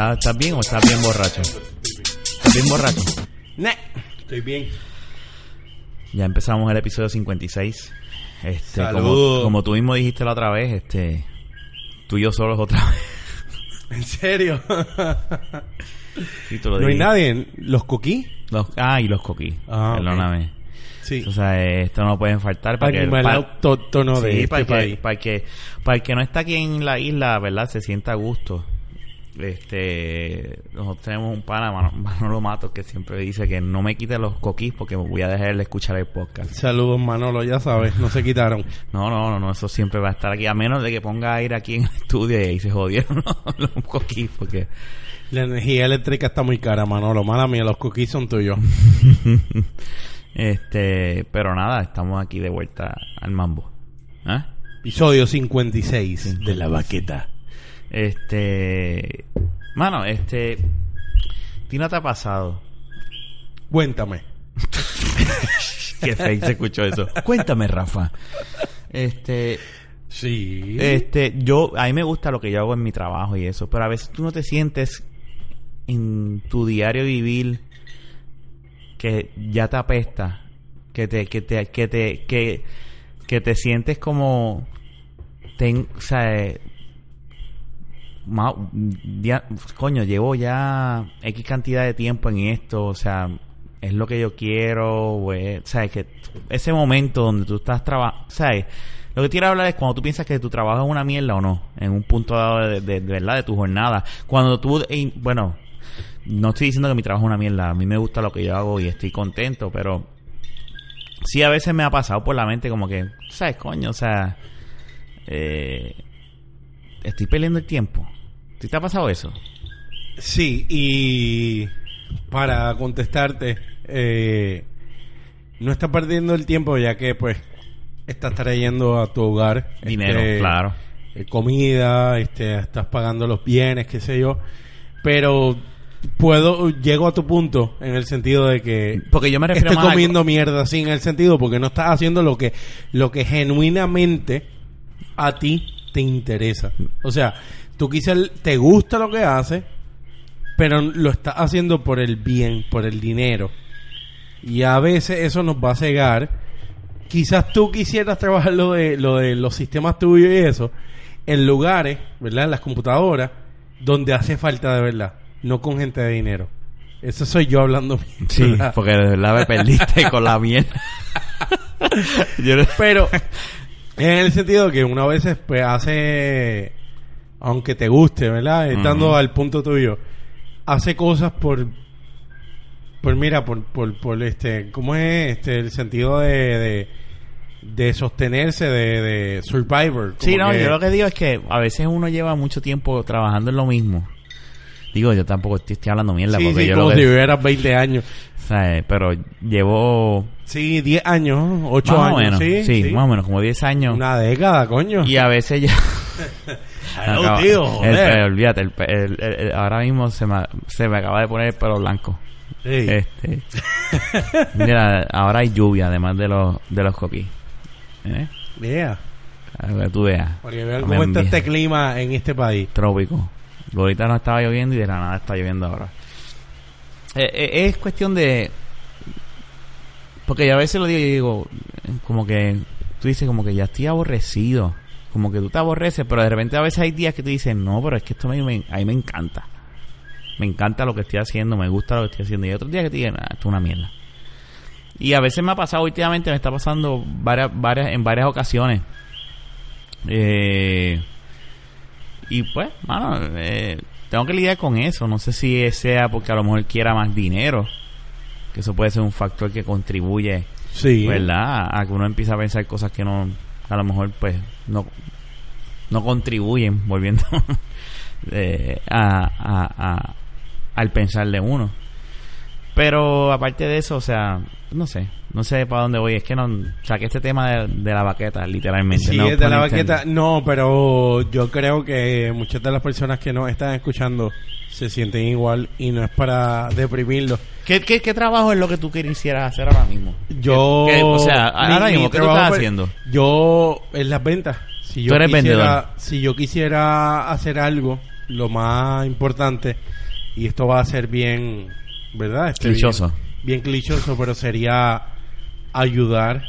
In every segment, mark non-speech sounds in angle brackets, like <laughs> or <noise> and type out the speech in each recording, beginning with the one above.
¿Estás, estás bien o estás bien borracho? ¿Estás bien borracho? Nah, estoy bien. Ya empezamos el episodio 56. Este, como, como tú mismo dijiste la otra vez, este, tú y yo solos otra vez. <laughs> ¿En serio? Sí, tú lo ¿No hay nadie? ¿Los coquí? Los- ah, y los coquí. Ah. Perdóname. Sí. O sea, esto no pueden faltar para que... Animal pa- autóctono de Sí, este para, que, para, que, para el que no está aquí en la isla, ¿verdad? Se sienta a gusto. Este, nosotros tenemos un pana, Mano- <laughs> Manolo Matos, que siempre dice que no me quite los coquís porque me voy a dejar de escuchar el podcast. Saludos, Manolo, ya sabes, no se quitaron. No, no, no, no, eso siempre va a estar aquí, a menos de que ponga aire aquí en el estudio y ahí se jodieron <laughs> los coquís, porque... La energía eléctrica está muy cara, Manolo. Mala mía, los coquís son tuyos. <laughs> este, pero nada, estamos aquí de vuelta al mambo. ¿Ah? Episodio 56 de La Baqueta. Este, mano, este, ¿a ti no te ha pasado? Cuéntame. <laughs> Qué fake se escuchó eso. Cuéntame, Rafa. Este, Sí. este, yo, a mí me gusta lo que yo hago en mi trabajo y eso, pero a veces tú no te sientes en tu diario vivir que ya te apesta, que te, que te, que te, que, que te sientes como, ten, o sea, coño, llevo ya X cantidad de tiempo en esto, o sea, es lo que yo quiero, güey, sabes que ese momento donde tú estás trabajando, sabes, lo que quiero hablar es cuando tú piensas que tu trabajo es una mierda o no, en un punto dado de, verdad de tu jornada, cuando tú, bueno, no estoy diciendo que mi trabajo es una mierda, a mí me gusta lo que yo hago y estoy contento, pero sí a veces me ha pasado por la mente como que, sabes, coño, o sea, eh, estoy perdiendo el tiempo. ¿Sí te ha pasado eso? Sí, y para contestarte, eh, no estás perdiendo el tiempo ya que pues estás trayendo a tu hogar Dinero, este, claro. eh, comida, este, estás pagando los bienes, qué sé yo, pero puedo llego a tu punto en el sentido de que Porque yo me refiero estoy más a- comiendo mierda sí en el sentido porque no estás haciendo lo que lo que genuinamente a ti te interesa. O sea, tú quizás te gusta lo que haces, pero lo estás haciendo por el bien, por el dinero. Y a veces eso nos va a cegar. Quizás tú quisieras trabajar lo de, lo de los sistemas tuyos y eso en lugares, ¿verdad? En las computadoras, donde hace falta de verdad, no con gente de dinero. Eso soy yo hablando. <laughs> Sí, porque de verdad me perdiste con la mierda. <laughs> Pero en el sentido que una vez pues hace, aunque te guste, ¿verdad? Estando al punto tuyo, hace cosas por, por mira, por, por, por este, ¿cómo es este el sentido de, de, de sostenerse, de, de survivor? Sí, no, que- yo lo que digo es que a veces uno lleva mucho tiempo trabajando en lo mismo. Digo, yo tampoco estoy, estoy hablando mierda Sí, porque sí, yo como lo si que... vivieras 20 años. ¿sabes? Pero llevo... Sí, 10 años, 8 más años. o menos, sí, sí, sí. más o menos, como 10 años. Una década, coño. Y a veces ya... <laughs> Hello, Acaba- tío, <laughs> el joder. pe- olvídate, el el- el- el- ahora mismo se me, se me acaba de poner el pelo blanco. Sí. Este, <laughs> mira, ahora hay lluvia además de los de los coquís. ¿Eh? Yeah. A ver, tú veas. Para que vean cómo está este clima en este país. Trópico. Ahorita no estaba lloviendo y de la nada está lloviendo ahora. Eh, eh, es cuestión de... Porque yo a veces lo digo y digo, como que tú dices como que ya estoy aborrecido. Como que tú te aborreces, pero de repente a veces hay días que tú dices, no, pero es que esto me, a mí me encanta. Me encanta lo que estoy haciendo, me gusta lo que estoy haciendo. Y otros días que te digo, nah, esto es una mierda. Y a veces me ha pasado últimamente, me está pasando varias, varias, en varias ocasiones. Eh, y pues, mano, eh, tengo que lidiar con eso. No sé si sea porque a lo mejor quiera más dinero. Que eso puede ser un factor que contribuye, Sí. ¿verdad? A que uno empiece a pensar cosas que no, a lo mejor, pues, no, no contribuyen, <laughs> volviendo eh, a, a, a- al pensar de uno. Pero aparte de eso, o sea, no sé, no sé para dónde voy. Es que no saqué este tema de, de la baqueta, literalmente. Sí, no es de la intended. baqueta. No, pero yo creo que muchas de las personas que nos están escuchando se sienten igual y no es para deprimirlos. ¿Qué, qué, qué trabajo es lo que tú quisieras hacer ahora mismo? Yo. ¿Qué- o sea, ahora mi- mismo, mi ¿qué tú trabajo estás haciendo? Yo, en las ventas. Si yo Tú eres quisiera, vendedor. Si yo quisiera hacer algo lo más importante, y esto va a ser bien, ¿verdad? Este, Clichoso. Bien, bien clichoso, pero sería ayudar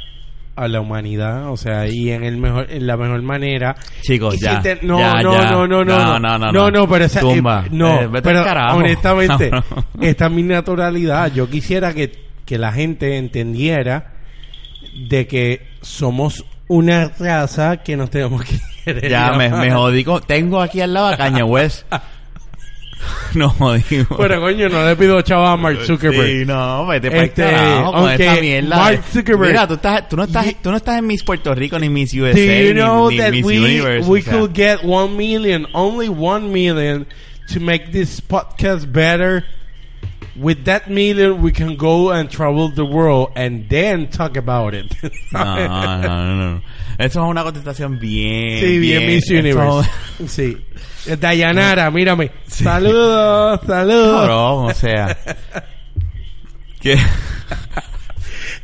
a la humanidad, o sea, y en el mejor, en la mejor manera. Chicos, Y si ya, te- no, ya, no, ya. no, no, no, No, no, no, no, no. pero esa, eh, Tumba. no, Eh, pero honestamente, No, <laughs> no. esta es mi naturalidad. Yo quisiera que, que la gente entendiera de que somos una raza que nos tenemos que <laughs> querer. Ya, me, me jodí con... Tengo aquí al lado a Caña West. <laughs> <laughs> no jodimos. Pero coño, no le pido chavo a Mark Zuckerberg. Sí, no, vete para Este, carajo con esta mierda. Mark Zuckerberg- Mira, tú, estás, tú, no estás, tú no estás en Miss Puerto Rico ni Miss USA Do you ni- know ni, that Miss we Universe. we o sea. could get one million, only one million, to make this podcast better? With that million, we can go and travel the world and then talk about it. <laughs> No, no, no, no. Eso es una contestación bien. sí, bien, Miss Universe. <laughs> Sí. Dayanara, mírame. Saludos, saludos. Cabrón, o sea. <laughs> ¿Qué,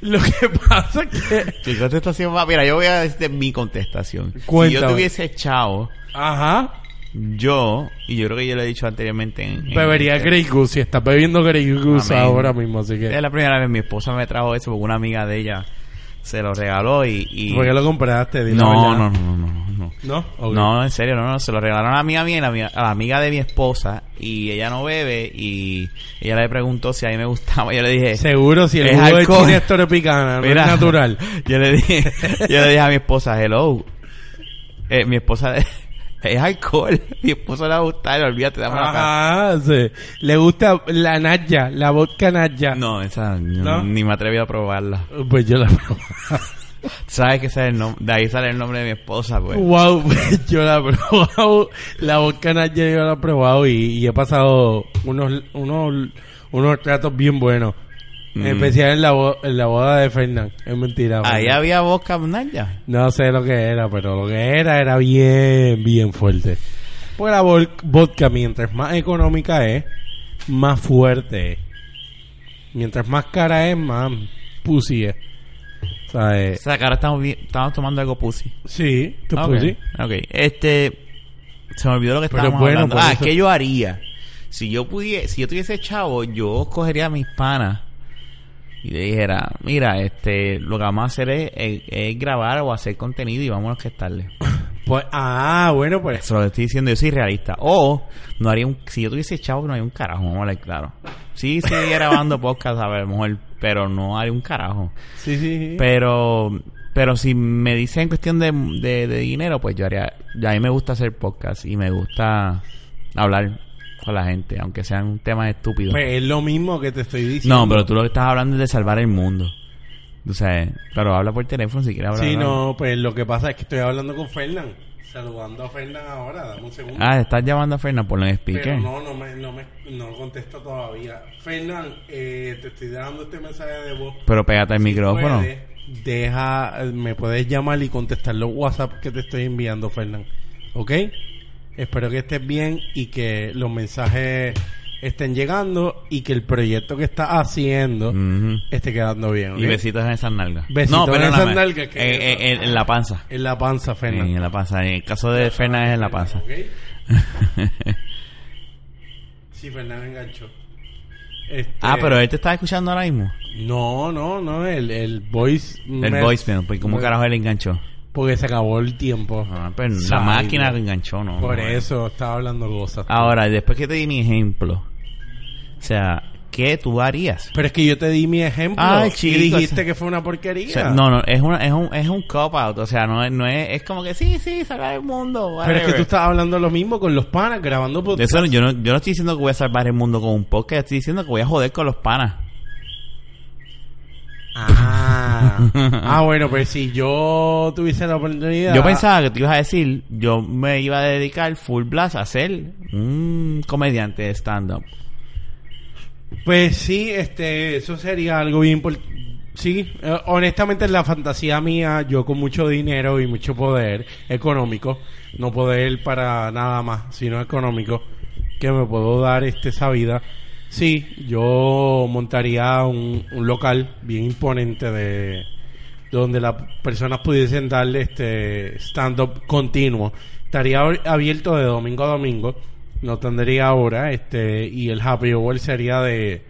Lo que pasa es que... ¿Qué contestación va? Mira, yo voy a decirte mi contestación. Si Cuéntame. yo tuviese echado, Ajá. Yo, y yo creo que yo lo he dicho anteriormente en. en- Bebería Grey Goose. Si estás bebiendo Grey Goose Amén. ahora mismo, así que... Es la primera vez mi esposa me trajo eso porque una amiga de ella se lo regaló y. y ¿Por qué lo compraste? Dile no, no, no, no, no, no. En serio, no, no, se lo regalaron a la amiga mía y a la amiga de mi esposa y ella no bebe y ella le preguntó si a mí me gustaba. Yo le dije, Seguro si el Es jugo de alcohol. chile es no Mira, es natural. <laughs> Yo le dije, yo le dije a mi esposa, hello, eh, mi esposa <laughs> <laughs> es alcohol, <laughs> mi esposa le va a gustar, olvídate, dame la cara. Ajá, sí. Le gusta la naya, la vodka naya. No, esa ¿No? ni me atreví a probarla. Pues yo la <laughs> probé. Sabes que ese es el nom- de ahí sale el nombre de mi esposa, pues. Wow, yo la he probado. La vodka naya yo la he probado y, y he pasado unos, unos, unos tratos bien buenos. Mm. En especial en la, bo- en la boda de Fernán. Es mentira. Ahí había vodka Naya. No sé lo que era, pero lo que era era bien, bien fuerte. Porque la vodka, mientras más económica es, más fuerte es. Mientras más cara es, más pussy es. O sea, O eh, sea, que ahora estamos, estamos tomando algo pussy. sí, tu Ok, pussy. ok. Este. Se me olvidó lo que Pero estábamos bueno, hablando. Ah, eso- ¿qué yo haría? Si yo pudiese, si yo tuviese chavo, yo cogería a mis panas y le dijera, mira, este, lo que vamos a hacer es, es- es grabar o hacer contenido y vámonos que estarle. <laughs> Pues, ah, bueno, pues. Eso lo estoy diciendo, yo soy realista. O, no haría un, si yo tuviese chavo, no haría un carajo, vamos a hablar claro. Sí, seguiría <laughs> grabando podcast, a ver, mejor, pero no haría un carajo. Sí, sí, sí. Pero, pero si me dicen en cuestión de, de, de dinero, pues yo haría. A mí me gusta hacer podcast y me gusta hablar con la gente, aunque sean temas estúpidos. Pues es lo mismo que te estoy diciendo. no, pero tú lo que estás hablando es de salvar el mundo. O sea, pero habla por teléfono si quieres hablar. Sí, no, pues lo que pasa es que estoy hablando con Fernán. Saludando a Fernán ahora, dame un segundo. Ah, estás llamando a Fernan por el speaker. Pero no, no me, no me no contesto todavía. Fernán, eh, te estoy dando este mensaje de voz. Pero pégate el micrófono. Puedes, deja, me puedes llamar y contestar los WhatsApp que te estoy enviando, Fernán. ¿Ok? Espero que estés bien y que los mensajes estén llegando y que el proyecto que estás haciendo Ujú. esté quedando bien. ¿ok? Y besitos en esas nalgas. Besitos no, en esas nalgas, que En, en- en- en la panza. En la panza, Fernán. En la panza. En el caso de Fernan es en la panza. ¿Ok? <laughs> Sí, Fernán enganchó. Este, ah, pero él te está escuchando ahora mismo. No, no, no, el, el voice... El me- voicemail. Pues, ¿cómo me- carajo él enganchó? Porque se acabó el tiempo. Ah, pero la Sabe. máquina que enganchó, ¿no? Por no, eso estaba hablando cosas. Ahora, después que te di mi ejemplo, o sea, ¿qué tú harías? Pero es que yo te di mi ejemplo y dijiste o sea- que fue una porquería. O sea, no, no, es, una, es un, es un cop-out, o sea, no, es- no es, es como que sí, sí, salvar el mundo, Pero es que whatever. tú estás hablando lo mismo con los panas, grabando podcast. eso, yo, no, yo no estoy diciendo que voy a salvar el mundo con un podcast, estoy diciendo que voy a joder con los panas. Ah. <laughs> ah, bueno, pues si yo tuviese la oportunidad... Yo pensaba que te ibas a decir, yo me iba a dedicar full blast a ser un comediante de stand-up. Pues sí, este, eso sería algo bien importante. Sí, eh, honestamente en la fantasía mía, yo con mucho dinero y mucho poder económico, no poder para nada más, sino económico, que me puedo dar este esa vida. Sí, yo montaría un, local bien imponente de donde las personas pudiesen darle este stand up continuo. Estaría ab- abierto de domingo a domingo no tendría hora, este, y el happy hour sería de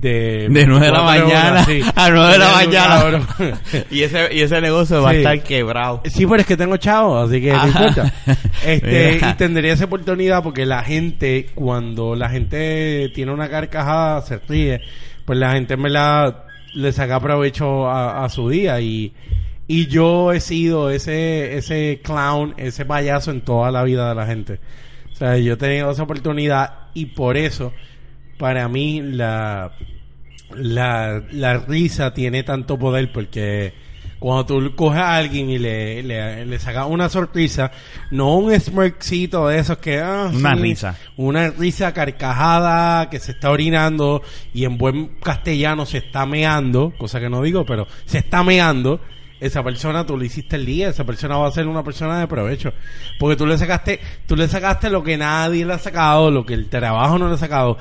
de, De 9 de la mañana horas, sí. <laughs> a 9 de la mañana. <laughs> y, ese, y ese negocio va a estar quebrado. Sí, pero es que tengo chavos, así que no importa. <laughs> Este, Mira. y tendría esa oportunidad porque la gente, cuando la gente tiene una carcajada, se ríe, pues la gente me la le saca provecho a, a su día y, y yo he sido ese, ese clown, ese payaso en toda la vida de la gente. O sea, yo he tenido esa oportunidad y por eso, para mí, la, la, la risa tiene tanto poder porque cuando tú coges a alguien y le, le, le sacas una sonrisa, no un smirkcito de esos que... ah, Una sí, risa. Una risa carcajada que se está orinando y en buen castellano se está meando, cosa que no digo, pero se está meando. Esa persona tú le hiciste el día, esa persona va a ser una persona de provecho. Porque tú le sacaste, tú le sacaste lo que nadie le ha sacado, lo que el trabajo no le ha sacado.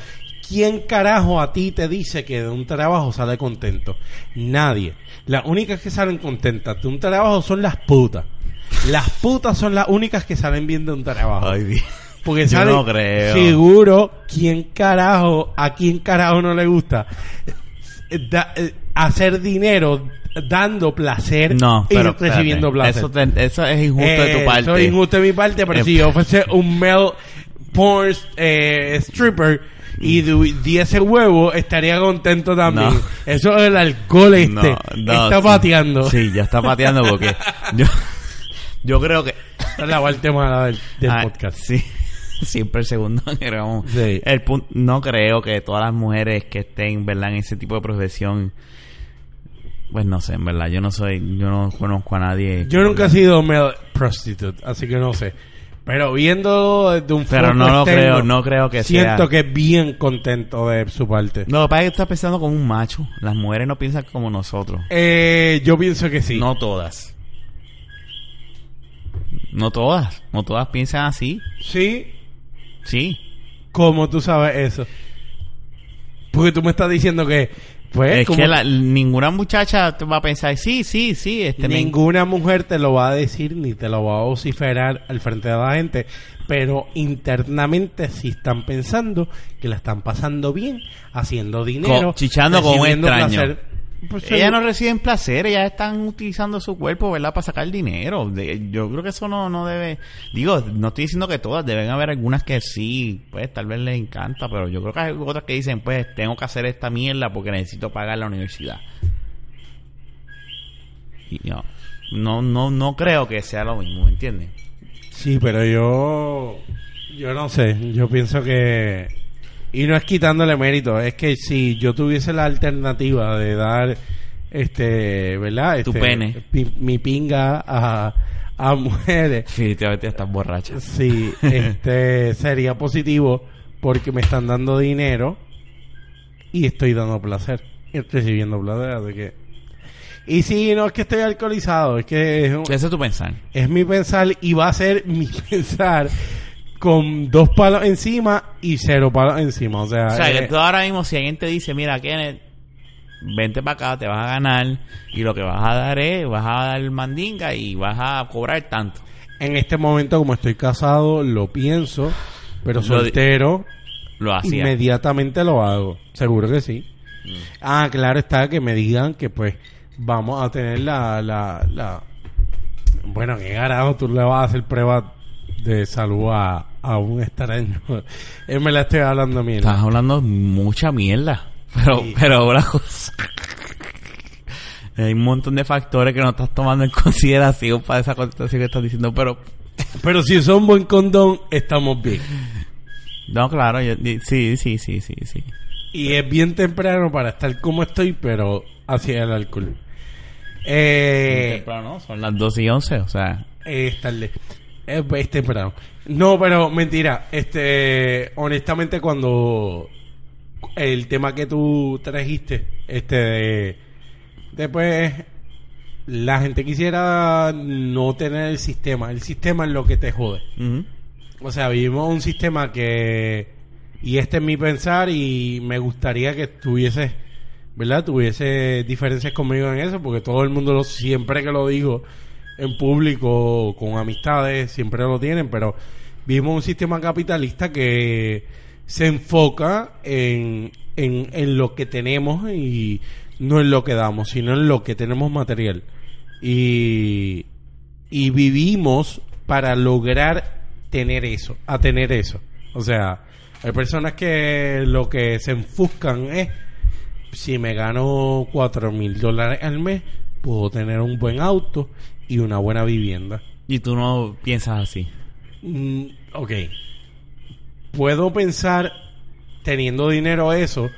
¿Quién carajo a ti te dice que de un trabajo sale contento? Nadie. Las únicas que salen contentas de un trabajo son las putas. Las putas son las únicas que salen bien de un trabajo. Ay, Dios. Porque Yo no creo. seguro quién carajo, a quién carajo no le gusta eh, da- eh, hacer dinero dando placer No, y recibiendo placer. Eso, te- eso es injusto de Eh, tu parte. Eso es injusto de mi parte, pero Eh, si yo fuese un male porn eh, stripper y du- diese huevo, estaría contento también. No. Eso es el alcohol este. No, no, está sí. pateando. Sí, ya está pateando porque <laughs> yo, yo creo que... Es la parte mala del, del Ah, podcast. Sí. <laughs> Siempre el segundo <laughs> era Sí. el punto, no creo que todas las mujeres que estén verdad en ese tipo de profesión pues no sé en verdad yo no soy yo no conozco a nadie Yo nunca he sido male prostitute, así que no sé. Pero viendo de un Pero no lo externo, creo, no creo que siento sea. que es bien contento de su parte. no lo que pasa es que estás pensando como un macho las mujeres no piensan como nosotros Eh, yo pienso que sí. no todas no todas no todas piensan así Sí, sí ¿cómo tú sabes eso? Porque tú me estás diciendo que, pues, es que la- ninguna muchacha te va a pensar sí sí sí este me- ninguna mujer te lo va a decir ni te lo va a vociferar al frente de la gente, pero internamente sí están pensando que la están pasando bien, haciendo dinero, Co- chichando con un recibiendo extraño. Pues, Ellas no reciben placer, ellas están utilizando su cuerpo, ¿verdad? Para sacar dinero. De- yo creo que eso no, no debe... Digo, no estoy diciendo que todas, deben haber algunas que sí, pues tal vez les encanta, pero yo creo que hay otras que dicen, pues tengo que hacer esta mierda porque necesito pagar la universidad. Y no, no, no, no creo que sea lo mismo, ¿me entiendes? Sí, pero yo. Yo no sé. Yo pienso que. Y no es quitándole mérito. Es que si yo tuviese la alternativa de dar. Este. ¿Verdad? Tu Este, pene. mi pinga a, a mujeres. Definitivamente estás borracha. Sí, este. sería positivo. Porque me están dando dinero. Y estoy dando placer. Y estoy recibiendo placer. Así que. Y sí, no es que estoy alcoholizado. Es que. Es un- Ese es tu pensar. es mi pensar y va a ser mi <laughs> pensar con dos palos encima y cero palos encima. O sea, O sea, eh, que tú ahora mismo, si alguien te dice, mira, Kenneth, vente para acá, te vas a ganar, y lo que vas a dar es, vas a dar mandinga y vas a cobrar tanto. en este momento, como estoy casado, lo pienso, pero Lo soltero, Lo hacía. inmediatamente lo hago. Seguro que sí. Mm. Ah, claro está que me digan que pues vamos a tener la... la, la... Bueno, qué carajo tú le vas a hacer prueba de salud a, a un extraño. Él <laughs> me la estoy hablando mierda. Estás hablando mucha mierda. Pero, Sí. pero una cosa. <laughs> Hay un montón de factores que no estás tomando en <laughs> consideración para esa contestación que estás diciendo, pero Pero si son buen condón, estamos bien. no, claro, yo- sí, sí, sí, sí, sí. Y es bien temprano para estar como estoy, pero hacia el alcohol. Eh, Temprano, ¿no? Son las 2 y 11, o sea, es tarde. Es, es temprano. No, pero mentira. Este, honestamente, cuando el tema que tú trajiste, este de, después la gente quisiera no tener el sistema. El sistema es lo que te jode. O sea, vivimos un sistema que... Y este es mi pensar y me gustaría que tuviese, ¿verdad? Tuviese diferencias conmigo en eso, porque todo el mundo lo, siempre que lo digo en público, con amistades, siempre lo tienen, pero vivimos un sistema capitalista que se enfoca en, en, en lo que tenemos y no en lo que damos, sino en lo que tenemos material. Y, y vivimos para lograr tener eso, a tener eso. O sea, hay personas que lo que se enfuscan es, si me gano cuatro mil dólares al mes, puedo tener un buen auto y una buena vivienda. Y tú no piensas así. Mm, ok. Puedo pensar teniendo dinero eso,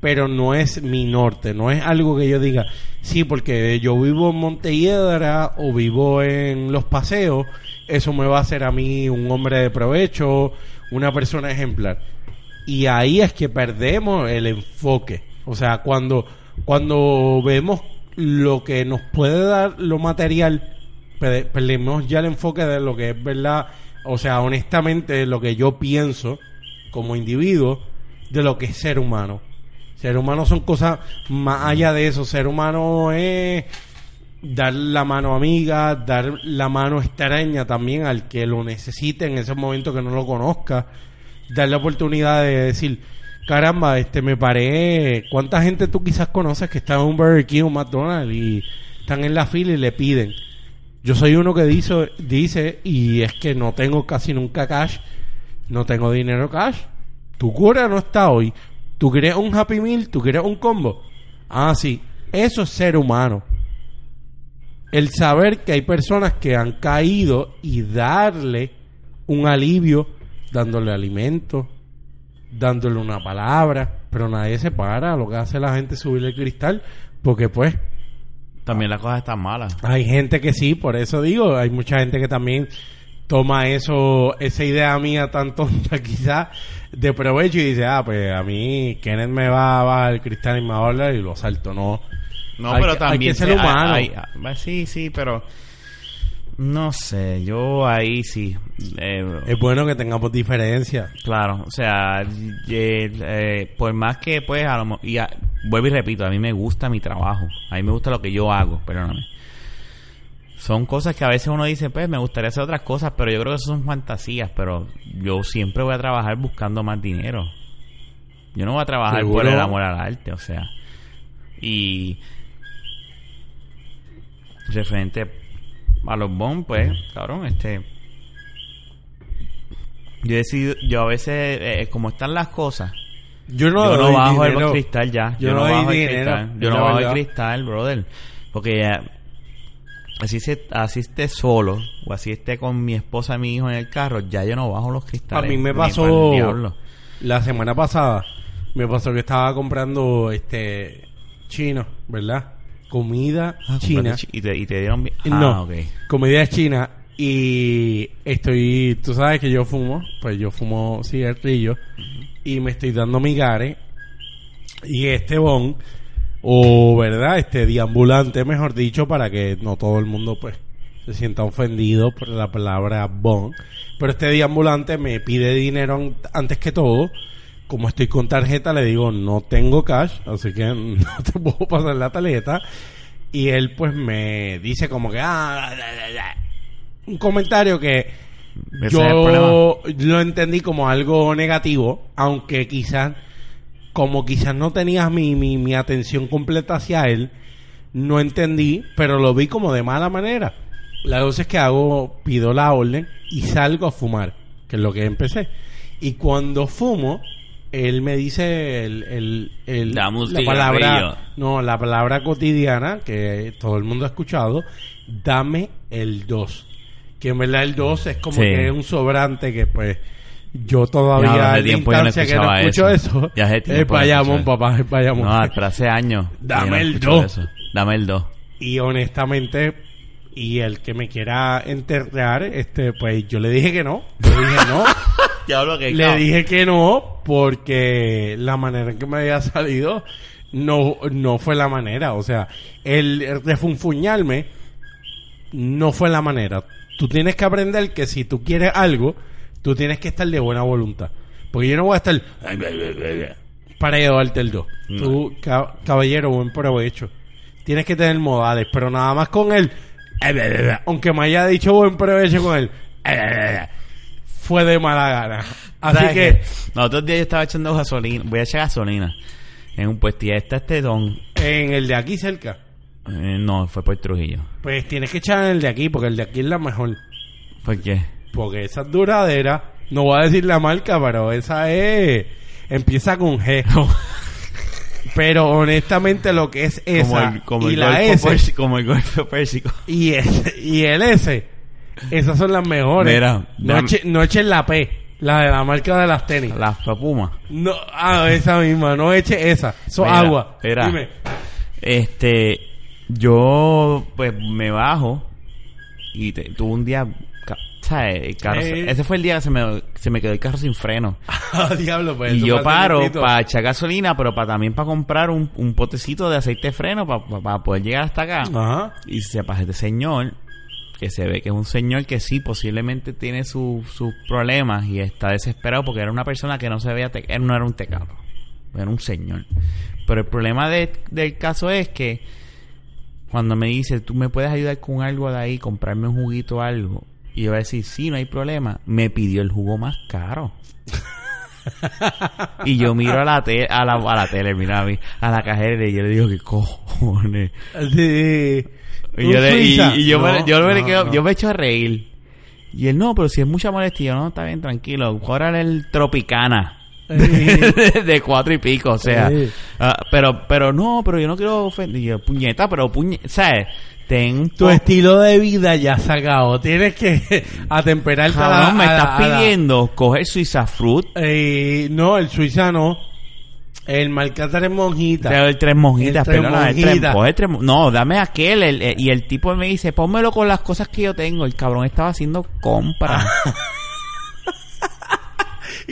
pero no es mi norte, no es algo que yo diga, sí, porque yo vivo en Montelledra o vivo en Los Paseos, eso me va a hacer a mí un hombre de provecho, una persona ejemplar. Y ahí es que perdemos el enfoque. O sea, cuando, cuando vemos lo que nos puede dar lo material, perde- perdemos ya el enfoque de lo que es verdad, o sea, honestamente, lo que yo pienso como individuo de lo que es ser humano. Ser humano son cosas más allá de eso. Ser humano es dar la mano amiga, dar la mano extraña también al que lo necesite en ese momento que no lo conozca. Dar la oportunidad de decir, caramba, este me paré. ¿Cuánta gente tú quizás conoces que está en un Burger King o McDonald's y están en la fila y le piden? Yo soy uno que dice, dice, y es que no tengo casi nunca cash, no tengo dinero cash. Tu cura no está hoy. Tú quieres un Happy Meal, tú quieres un combo. Ah, sí. Eso es ser humano. El saber que hay personas que han caído y darle un alivio dándole alimento, dándole una palabra, pero nadie se para. Lo que hace la gente es subirle el cristal, porque pues También las cosas están malas. hay gente que sí, por eso digo, hay mucha gente que también toma eso, esa idea mía tan tonta <laughs> quizás de provecho y dice, ah, pues a mí Kenneth me va a bajar el cristal y me va a hablar y lo salto, no. No, Hay pero que- hay también que ser se- humano. hay- hay- sí, sí, pero no sé, yo ahí sí. eh, Es bueno que tengamos diferencias. Claro, o sea, eh, eh, por más que pues a lo y a- vuelvo y repito, a mí me gusta mi trabajo, a mí me gusta lo que yo hago, perdóname. Son cosas que a veces uno dice, pues me gustaría hacer otras cosas, pero yo creo que eso son fantasías, pero yo siempre voy a trabajar buscando más dinero. Yo no voy a trabajar por el amor al arte, o sea. Y referente a los pues, cabrón, este yo he decidido, yo a veces, eh, como están las cosas, Yo no, yo no doy bajo el dinero. cristal ya. Yo Yo, no bajo el cristal. Yo no bajo el cristal, brother. Porque ya, así, se, así esté solo, o así esté con mi esposa y mi hijo en el carro, ya yo no bajo los A cristales. mí me pasó la semana pasada. Me pasó que estaba comprando este chino, ¿verdad? Comida Ah, china. compraste chi- Y te, y te dieron... Ah, no, ok. comida china. Y estoy, tú sabes que yo fumo, pues yo fumo cigarrillo y me estoy dando mi gare. Y este bon, o verdad, este deambulante, mejor dicho, para que no todo el mundo pues se sienta ofendido por la palabra bon. Pero este deambulante me pide dinero an- antes que todo. Como estoy con tarjeta, le digo, no tengo cash, así que <laughs> no te puedo pasar la tarjeta. Y él pues me dice como que, ah, da, da, da". un comentario que yo lo entendí como algo negativo, aunque quizás, como quizás no tenías mi, mi, mi atención completa hacia él, no entendí, pero lo vi como de mala manera. La cosa es que hago, pido la orden y salgo a fumar, que es lo que empecé. Y cuando fumo, él me dice el, el, el- la cigarrillo. palabra, no, la palabra cotidiana que todo el mundo ha escuchado, dame el 2. Que en verdad el 2 es como Sí. que es un sobrante que pues yo Ya todavía hace en la tiempo yo no que no escucho eso. eso. Ya hace es tiempo no payamón, papá, es payamón. No, pero hace años. <laughs> Dame el escucho dos. eso. Dame el 2. Y honestamente, y el que me quiera enterrar, este, pues yo le dije que no. Le dije no. <laughs> Que le dije que no porque la manera en que me había salido no, no fue la manera. O sea, el refunfuñarme no fue la manera. Tú tienes que aprender que si tú quieres algo, tú tienes que estar de buena voluntad. Porque yo no voy a estar para llevarte el 2. No. Tú, ca- caballero, buen provecho. Tienes que tener modales, pero nada más con él. Aunque me haya dicho buen provecho con él. fue de mala gana. Así ¿Sabes que, qué? Los otros días yo estaba echando gasolina. Voy a echar gasolina. En un puesto y está este don. en el de aquí cerca, Eh, no, fue por Trujillo. pues tienes que echar en el de aquí, porque el de aquí es la mejor. ¿Por qué? Porque esa es duradera. No voy a decir la marca, pero esa es. Empieza con G. <laughs> pero honestamente, lo que es esa como el, como y el la S persi- como el golfo pérsico. <laughs> y, y el S, esas son las mejores. Mira, no, eche- no echen la P, la de la marca de las tenis. Las papumas. No, ah, esa misma, no eche esa. Eso Mira, agua. mira. Dime. Este, yo pues me bajo y te- tuve un día, ¿sabes? El carro se- Eh. ese fue el día que se me, se me quedó el carro sin freno. Ah, <laughs> diablo, pues. y eso yo pasa paro para echar gasolina, pero para también para comprar un, un potecito de aceite de freno para poder llegar hasta acá. Ajá. Y se pasa este señor, que se ve que es un señor que sí, posiblemente tiene su- sus problemas y está desesperado porque era una persona que no se veía, te- él no era un tecado, era un señor. Pero el problema de- del caso es que cuando me dice, tú me puedes ayudar con algo de ahí, comprarme un juguito o algo, y yo voy a decir, sí, no hay problema, me pidió el jugo más caro. <laughs> y yo miro a la, te- a la, a la tele, mira a mí, a la cajera y yo le digo, ¿qué cojones? Sí. Y ¿Un yo, le- y- Suiza? y yo me, No, yo me quedo- no. yo me echo a reír. Y él, no, pero si es mucha molestia, yo, no, está bien, tranquilo. Ahora el Tropicana. <laughs> De, de cuatro y pico, o sea. Ah, pero, pero no, pero yo no quiero ofender. Y yo, puñeta, pero puñeta, ¿sabes? Ten Tu estilo de vida ya se acabó. Tienes que <laughs> atemperarte a la- me a estás a la- pidiendo coger Suiza Fruit. Eh, no, el Suiza no. El marca tres monjitas. El tres monjitas, El pero no, el tres, no, dame aquel. el- el- y el tipo me dice, pónmelo con las cosas que yo tengo. El cabrón estaba haciendo compras. <laughs>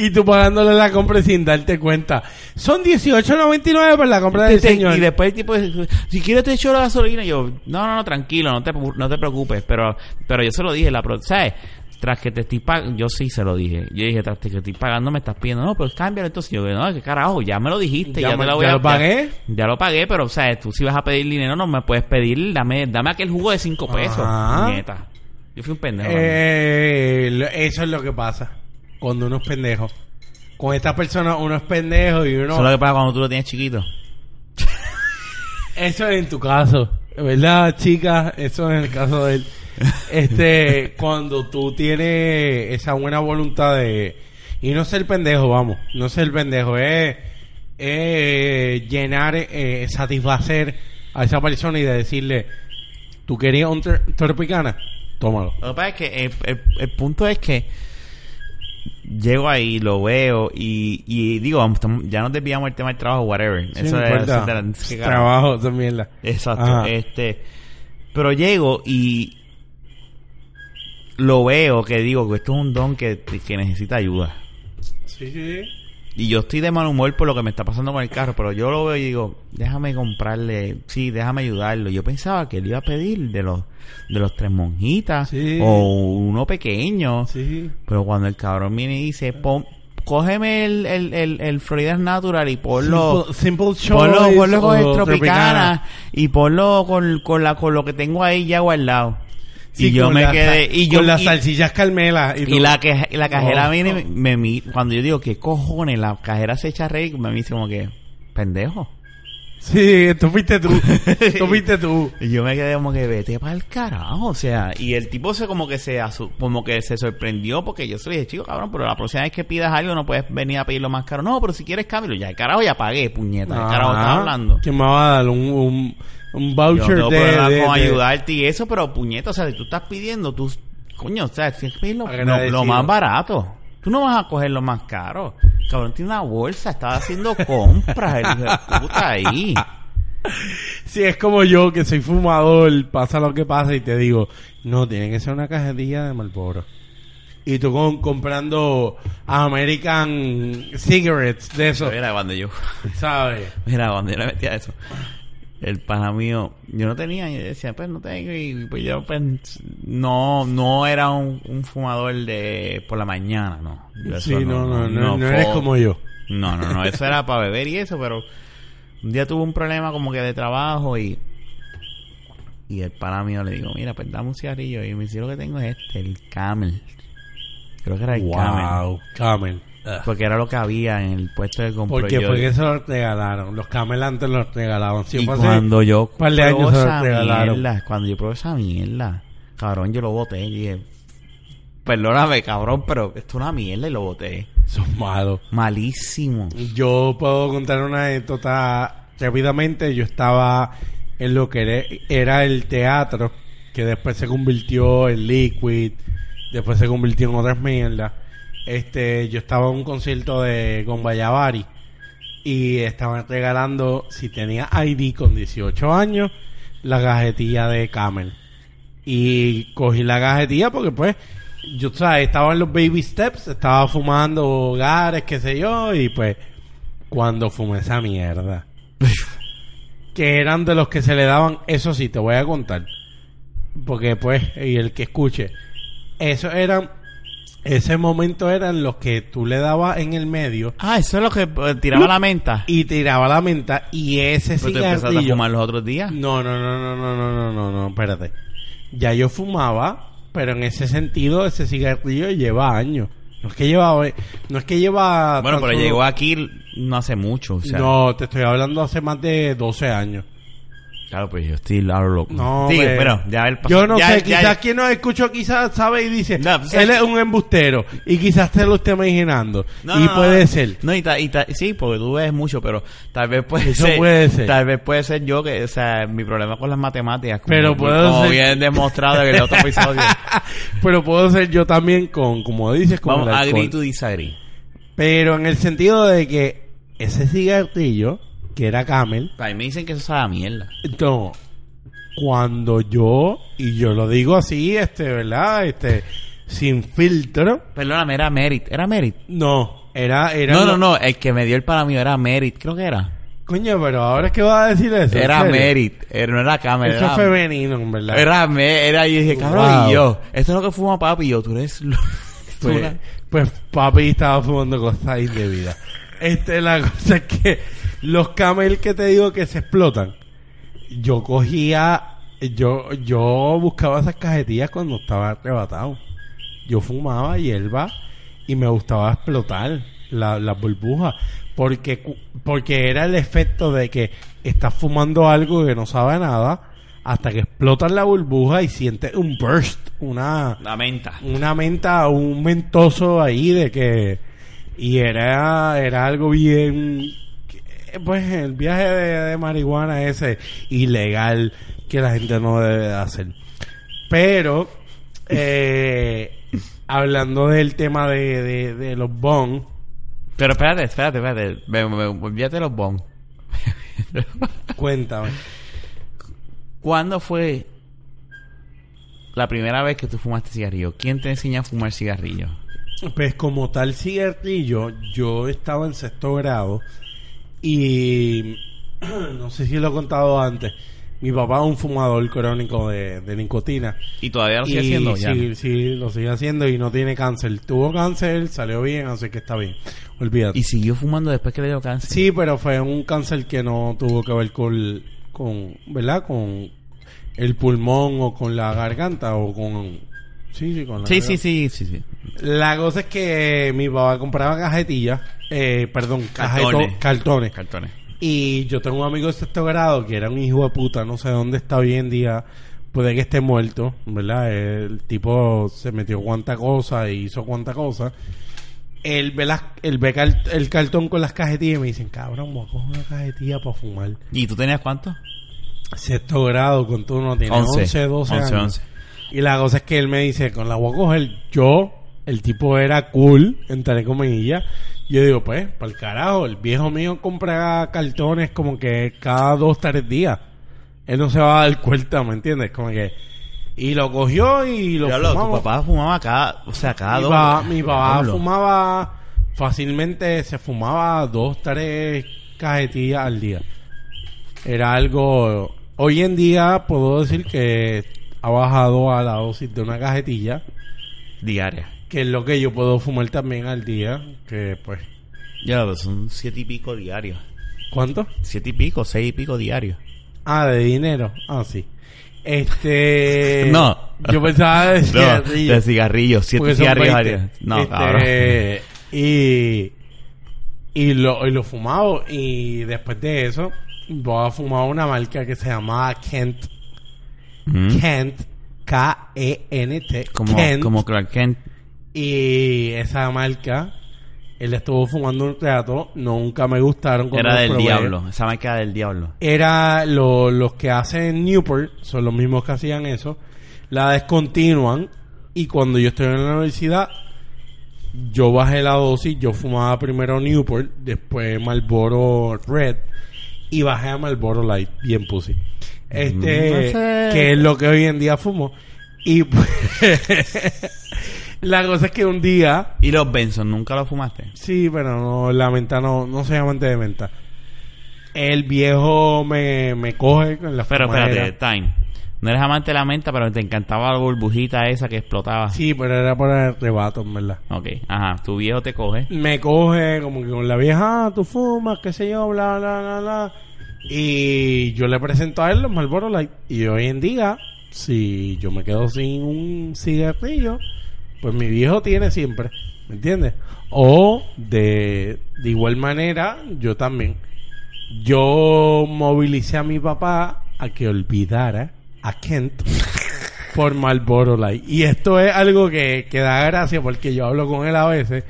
Y tú pagándole la compra sin darte cuenta. Son 18.99 por la compra del señor. Y después el tipo dice, si quieres te echo la gasolina. Y yo, no, no, no, tranquilo, no te, no te preocupes. Pero, pero yo se lo dije, la pro- ¿sabes? Tras que te estoy pagando, yo sí se lo dije. Yo dije, tras que te estoy pagando me estás pidiendo, no, pero cámbialo. Entonces yo, no, qué carajo, ya me lo dijiste, Ya ya, me- te la voy ya a lo pagué. Ya, ya lo pagué, pero, ¿sabes? Tú si vas a pedir dinero, no me puedes pedir, dame, dame aquel jugo de cinco pesos. Ajá. Nieta. Yo fui un pendejo. Eh, lo- eso es lo que pasa cuando uno es pendejo. Con esta persona uno es pendejo y uno... Eso es lo que pasa cuando tú lo tienes chiquito. Eso es en tu caso, ¿verdad, chicas? Eso es en el caso de él. Este, <laughs> cuando tú tienes esa buena voluntad de... Y no ser pendejo, vamos. No ser pendejo. Es, es llenar, eh, satisfacer a esa persona y de decirle... ¿Tú querías un tor- tropicana? Tómalo. Lo que pasa es que el, el- el punto es que llego ahí, lo veo y, y digo, ya nos desviamos del tema del trabajo, whatever. Sí, eso no es, eso es de la-. Trabajo, esa mierda. Exacto. Ajá. Este, pero llego y lo veo que digo que esto es un don que, que necesita ayuda. Sí, sí. Y yo estoy de mal humor por lo que me está pasando con el carro, pero yo lo veo y digo, déjame comprarle, sí, déjame ayudarlo. Yo pensaba que él iba a pedir de los de los tres monjitas Sí. o uno pequeño. Sí. Pero cuando el cabrón viene y dice, pon, cógeme el, el, el, el Florida Natural y ponlo, Simple, simple ponlo, ponlo con el Tropicana y ponlo con, con, la, con lo que tengo ahí ya guardado. Sí, y yo me quedé, y yo, con las y- salsillas Carmela. Y, la, que, y la cajera viene me, me- cuando yo digo, ¿qué cojones? La cajera se echa a reír me dice como que, pendejo. Sí, tú fuiste tú. <laughs> tú fuiste tú. Y yo me quedé como que vete para el carajo, o sea, y el tipo se como que se asu- como que se sorprendió porque yo se le dije, chico, cabrón, pero la próxima vez que pidas algo no puedes venir a pedirlo más caro. No, pero si quieres cambio, ya el carajo ya pagué, puñeta, el carajo Ajá. estaba hablando. ¿Quién me va a dar un, un, un Yo voucher no tengo de, de- con de- ayudarte y eso, pero puñeta, o sea, si tú estás pidiendo, tú, coño, o sea, tienes que pedir lo, lo- más barato. Tú no vas a coger lo más caro. Cabrón, tiene una bolsa, estaba haciendo compras, el hijo de puta ahí. <laughs> Si es como yo, que soy fumador, pasa lo que pasa y te digo, no, tiene que ser una cajetilla de Marlboro. Y tú con- comprando American Cigarettes de eso, Mira, cuando yo, ¿sabes? mira, cuando yo le metía eso, el pana mío, yo no tenía, yo decía, pues no tengo, y pues yo, pues, no, no era un, un fumador de por la mañana, no. Yo Sí, no, no, no, no, fue- eres como yo. No, no, no, eso era para beber y eso, pero un día tuve un problema como que de trabajo y y el pana mío le digo, mira, pues dame un cigarrillo y me dice, lo que tengo es este, el Camel. Creo que era el Camel. Wow, Camel. Porque era lo que había en el puesto de compro. Porque fue que se los regalaron. Los Camel antes los regalaban. Si y cuando yo un par de probé años se esa los regalaron. mierda, cuando yo probé esa mierda, cabrón, yo lo boté y dije, perdóname, cabrón, pero esto es una mierda y lo boté. Son malos. Malísimo. Yo puedo contar una anécdota rápidamente. Yo estaba en lo que era el teatro, que después se convirtió en Liquid, después se convirtió en otras mierdas. Este, yo estaba en un concierto de Gombayavari y estaban regalando, si tenía ID con 18 años, la cajetilla de Camel. Y cogí la cajetilla porque pues yo sabes, estaba en los baby steps, estaba fumando hogares, qué sé yo, y pues cuando fumé esa mierda, <laughs> que eran de los que se le daban, eso sí, te voy a contar, porque pues, y el que escuche, eso eran, ese momento eran los que tú le dabas en el medio Ah, eso es lo que eh, tiraba la menta. y tiraba la menta y ese Pero tú empezaste a cigarrillo fumar los otros días. no, no, no, no, no, no, no, no, no, espérate. Ya yo fumaba, pero en ese sentido ese cigarrillo lleva años. No es que lleva, no es que lleva. Bueno, pero tanto- llegó aquí no hace mucho. O sea, no, te estoy hablando hace más de 12 años. Claro, pues yo estoy claro loco. No, bueno, ya el Yo no ya- sé, ya- quizás quien nos escuchó quizás sabe y dice, No, pues, él es un embustero y quizás te lo esté imaginando. No, y no, puede ser. No, y, ta- y ta- sí, porque tú ves mucho, pero tal vez puede Eso ser. puede ser. Tal vez puede ser yo que, o sea, mi problema con las matemáticas. Como, Pero puedo como ser- bien demostrado en el otro episodio. <laughs> Pero puedo ser yo también con, como dices, con Vamos, el agree to disagree. Pero en el sentido de que ese cigarrillo, que era Camel, A mí me dicen que eso sabe a mierda. no, cuando yo, y yo lo digo así, este, ¿verdad? Este, sin filtro, Perdóname, era Merit. ¿Era Merit? no, era, era... No, no, no. El que me dio el para mí era Merit. Creo que era. Coño, pero ahora es que vas a decir eso. ¿en Era? Merit. Era, no era Camel. Eso Era, es femenino, en verdad. era, me, era, yo dije, cabrón, Wow. y yo. Esto es lo que fuma papi. Y yo, tú eres... <laughs> Pues, pues papi estaba fumando cosas indebidas. Este, la cosa es que los camel que te digo que se explotan, yo cogía, yo, yo buscaba esas cajetillas cuando estaba arrebatado. Yo fumaba hierba y me gustaba explotar la- las burbujas. Porque, porque era el efecto de que estás fumando algo que no sabe nada hasta que explotas la burbuja y sientes un burst, una, La menta. una menta, un mentoso ahí de que y era era algo bien pues el viaje de, de marihuana ese ilegal que la gente no debe de hacer pero eh, hablando del tema de, de, de los bong Pero espérate, espérate, espérate. Me, me, olvídate los bong. cuéntame ¿Cuándo fue la primera vez que tú fumaste cigarrillo? ¿Quién te enseñó a fumar cigarrillo? Pues como tal cigarrillo, yo estaba en sexto grado y <clears throat> no sé si lo he contado antes. Mi papá es un fumador crónico de, de nicotina. Y todavía lo sigue Y haciendo ya. Sí, sí, lo sigue haciendo y no tiene cáncer. Tuvo cáncer, salió bien, así que está bien. Olvídate. Y siguió fumando después que le dio cáncer. Sí, pero fue un cáncer que no tuvo que ver con, con ¿verdad? Con el pulmón o con la garganta o con... Sí, sí, con la sí, sí, sí, sí, sí. La cosa es que mi papá compraba cajetillas, eh, perdón, Cartones. cajeto- cartones. Cartones. Y yo tengo un amigo de sexto grado que era un hijo de puta, no sé dónde está hoy en día, puede que esté muerto, ¿verdad? El tipo se metió cuanta cosa y hizo cuanta cosa. Él ve, las, él ve cal- el cartón con las cajetillas y me dicen, cabrón, voy a coger una cajetilla para fumar. ¿Y tú tenías cuánto? Sexto grado, con tú no tienes 11, 12 11, años. 11. Y la cosa es que él me dice, con la voy a coger yo, el tipo era cool, entre comillas. Yo digo, pues, para el carajo, el viejo mío compra cartones como que cada dos, tres días. Él no se va a dar cuenta, ¿me entiendes? Como que... Y lo cogió y lo tu fumamos. papá fumaba cada... O sea, cada mi, dos... papá, mi papá fumaba fácilmente, se fumaba dos, tres cajetillas al día. Era algo... Hoy en día puedo decir que ha bajado a la dosis de una cajetilla, Diaria. que es lo que yo puedo fumar también al día, que pues... Ya, pues son siete y pico diarios. ¿Cuánto? Siete y pico, seis y pico diarios. Ah, de dinero. Ah, sí. Este... <laughs> No, Yo pensaba <laughs> de No, cigarrillo. de cigarrillos. Siete cigarrillos 20. diarios. No, Este, cabrón. Y, y lo, y lo fumado. Y después de eso, voy a fumar una marca que se llama Kent. Mm. Kent. K-E-N-T. Como, Kent. como Clark Kent. Y esa marca, él estuvo fumando un rato. Nunca me gustaron. Era del probé. diablo. Esa marca del diablo. Era lo- los que hacen Newport, son los mismos que hacían eso. La descontinúan. Y cuando yo estoy en la universidad, yo bajé la dosis. Yo fumaba primero Newport, después Marlboro Red. Y bajé a Marlboro Light, bien pussy. Este, no sé. que es lo que hoy en día fumo. Y pues, <laughs> la cosa es que un día, ¿Y los Benson nunca los fumaste? sí, pero no, la menta no, no soy amante de menta. El viejo me, me coge con la Pero fumadera. espérate, Time. No eres amante de la menta, pero te encantaba la burbujita esa que explotaba. Sí, pero era por el arrebato, en verdad. Ok, ajá. Tu viejo te coge. Me coge como que con la vieja, ah, tú fumas, qué sé yo, bla, bla, bla, bla. Y yo le presento a él los Marlboro Light. Y hoy en día, si yo me quedo sin un cigarrillo, pues mi viejo tiene siempre. ¿Me entiendes? O de, de igual manera, yo también. Yo movilicé a mi papá a que olvidara a Kent por Marlboro Light. Y esto es algo que, que da gracia porque yo hablo con él a veces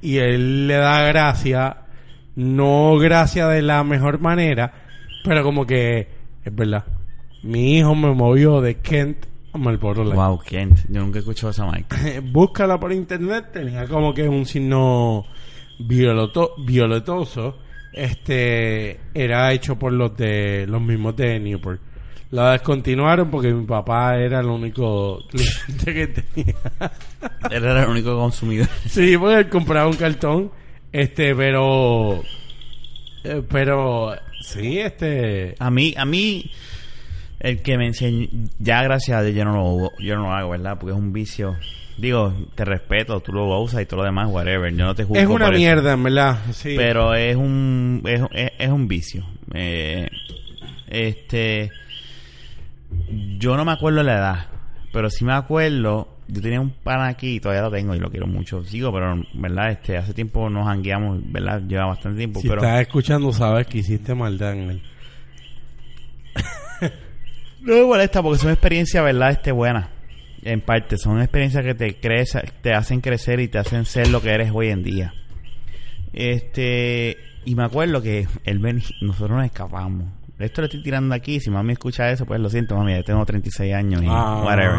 y él le da gracia, no gracia de la mejor manera, pero como que es verdad. Mi hijo me movió de Kent a Marlboro. Wow, Kent. Yo nunca he escuchado esa marca. <laughs> Búscala por internet, tenía como que un signo violeto, violetoso. Este era hecho por los de los mismos de Newport. La descontinuaron porque mi papá era el único cliente que tenía. Él <laughs> era el único consumidor. sí, porque él compraba un cartón. Este, pero. eh, pero. Sí, este. A mí, a mí, el que me enseñó, ya gracias a Dios yo no lo, yo no lo hago, ¿verdad? Porque es un vicio. Digo, te respeto, tú lo usas y todo lo demás, whatever. Yo no te juzgo Es una por eso. mierda, en verdad. Sí. Pero es un, es, es- es un vicio. Eh, este, yo no me acuerdo la edad, pero sí me acuerdo. Yo tenía un pan aquí, y todavía lo tengo y lo quiero mucho. Sigo, pero, ¿verdad? Este, hace tiempo nos hangueamos, ¿verdad? Lleva bastante tiempo, si pero. estás escuchando, sabes que hiciste maldad en él. <laughs> No me molesta porque son experiencias, ¿verdad? Este, buenas. En parte, son experiencias que te crece, te hacen crecer y te hacen ser lo que eres hoy en día. Este, y me acuerdo que él ven, nosotros nos escapamos. Esto lo estoy tirando aquí, si mami escucha eso, pues lo siento, mami, ya tengo 36 años y whatever.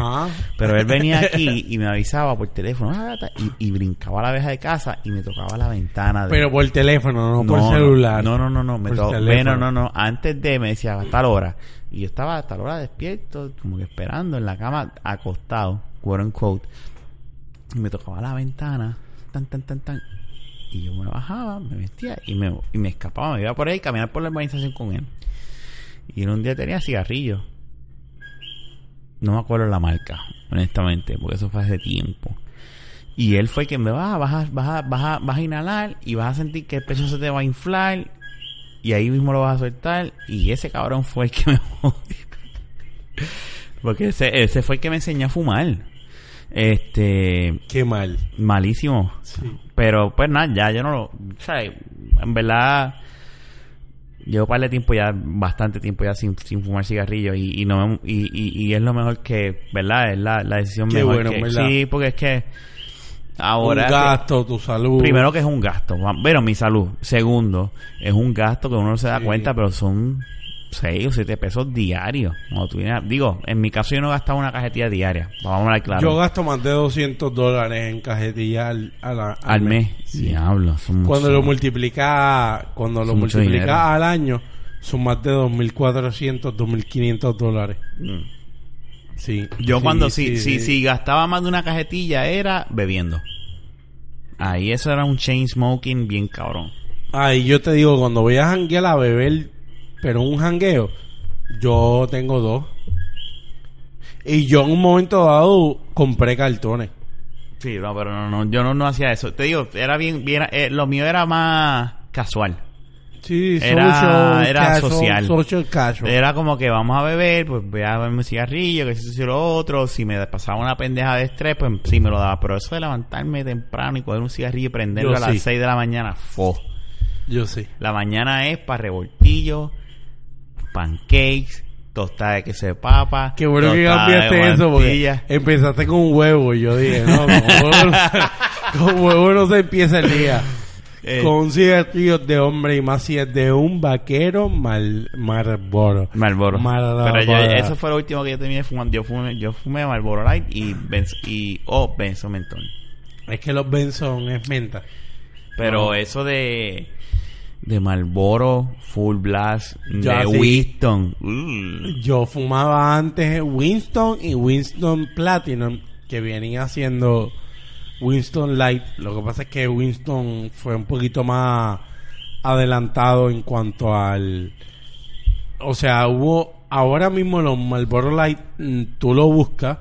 Pero él venía <laughs> aquí y me avisaba por teléfono ah, y, y brincaba a la abeja de casa y me tocaba la ventana. De, Pero por teléfono, no, por celular. No, no, no, no. Me to- bueno, no, no. Antes de me decía a tal hora. Y yo estaba a tal hora despierto, como que esperando en la cama, acostado, quote unquote. Y me tocaba la ventana, tan, tan, tan, tan. Y yo me bajaba, me vestía y me, y me escapaba. Me iba por ahí caminar por la urbanización con él. Y en un día tenía cigarrillos. No me acuerdo la marca, honestamente, porque eso fue hace tiempo. Y él fue quien me va, vas a, vas, a, vas, a, vas a inhalar y vas a sentir que el pecho se te va a inflar y ahí mismo lo vas a soltar. Y ese cabrón fue el que me <laughs> jodió. Porque ese, ese fue el que me enseñó a fumar. Este, Qué mal. malísimo. Sí. Pero pues nada, ya yo no lo. O sea, en verdad. Llevo un par de tiempo ya, bastante tiempo ya sin, sin fumar cigarrillo y, y no y, y, y es lo mejor que, ¿verdad? Es la, la decisión Qué mejor bueno, que, ¿verdad? Sí, porque es que ahora... un que- gasto, tu salud. primero que es un gasto, bueno, mi salud. Segundo, es un gasto que uno no se da Sí. cuenta, pero son 6 o 7 pesos diarios. Digo, en mi caso yo no gastaba una cajetilla diaria, vamos a hablar claro. Yo gasto más de 200 dólares en cajetilla al, al mes. Sí. Diablo, Cuando lo multiplica, cuando lo multiplica dinero. al año, son más de 2.400, 2.500 dólares. Mm. Sí. Yo Sí, cuando si, sí, si, sí. gastaba más de una cajetilla era bebiendo. Ahí eso era un chain smoking bien cabrón. Ay, yo te digo, cuando voy a janguear a beber, pero un jangueo, yo tengo dos. Y yo en un momento dado compré cartones. Sí, no, pero no, no, yo no, no hacía eso. Te digo, era bien, bien, eh, lo mío era más casual. Sí, Era- social, era casual, social. social casual. Era como que vamos a beber, pues voy a beberme un cigarrillo, que eso y lo otro. Si me pasaba una pendeja de estrés, pues sí me lo daba. Pero eso de levantarme temprano y coger un cigarrillo y prenderlo Yo a las sí. 6 de la mañana, fo. Yo sí. La mañana es para revoltillo, pancakes, tostada de queso de papa. Qué bueno que cambiaste eso porque empezaste con un huevo y yo dije, no, con huevo, no- <laughs> con huevo no se empieza el día. Eh, Con un cigarrillo de hombre y más si es de un vaquero mal, Marlboro. Marlboro. Marlboro. Pero yo, eso fue lo último que yo terminé fumando. Yo fumé, yo fumé Marlboro Light y Benzo, y o Benzo Mentón. Es que los Benson es menta. Pero No. eso de de Marlboro, Full Blast, de. Winston. uh, Yo fumaba antes Winston y Winston Platinum, que venía siendo Winston Light. Lo que pasa es que Winston fue un poquito más adelantado en cuanto al... O sea, hubo... Ahora mismo los Marlboro Light, mm, tú lo buscas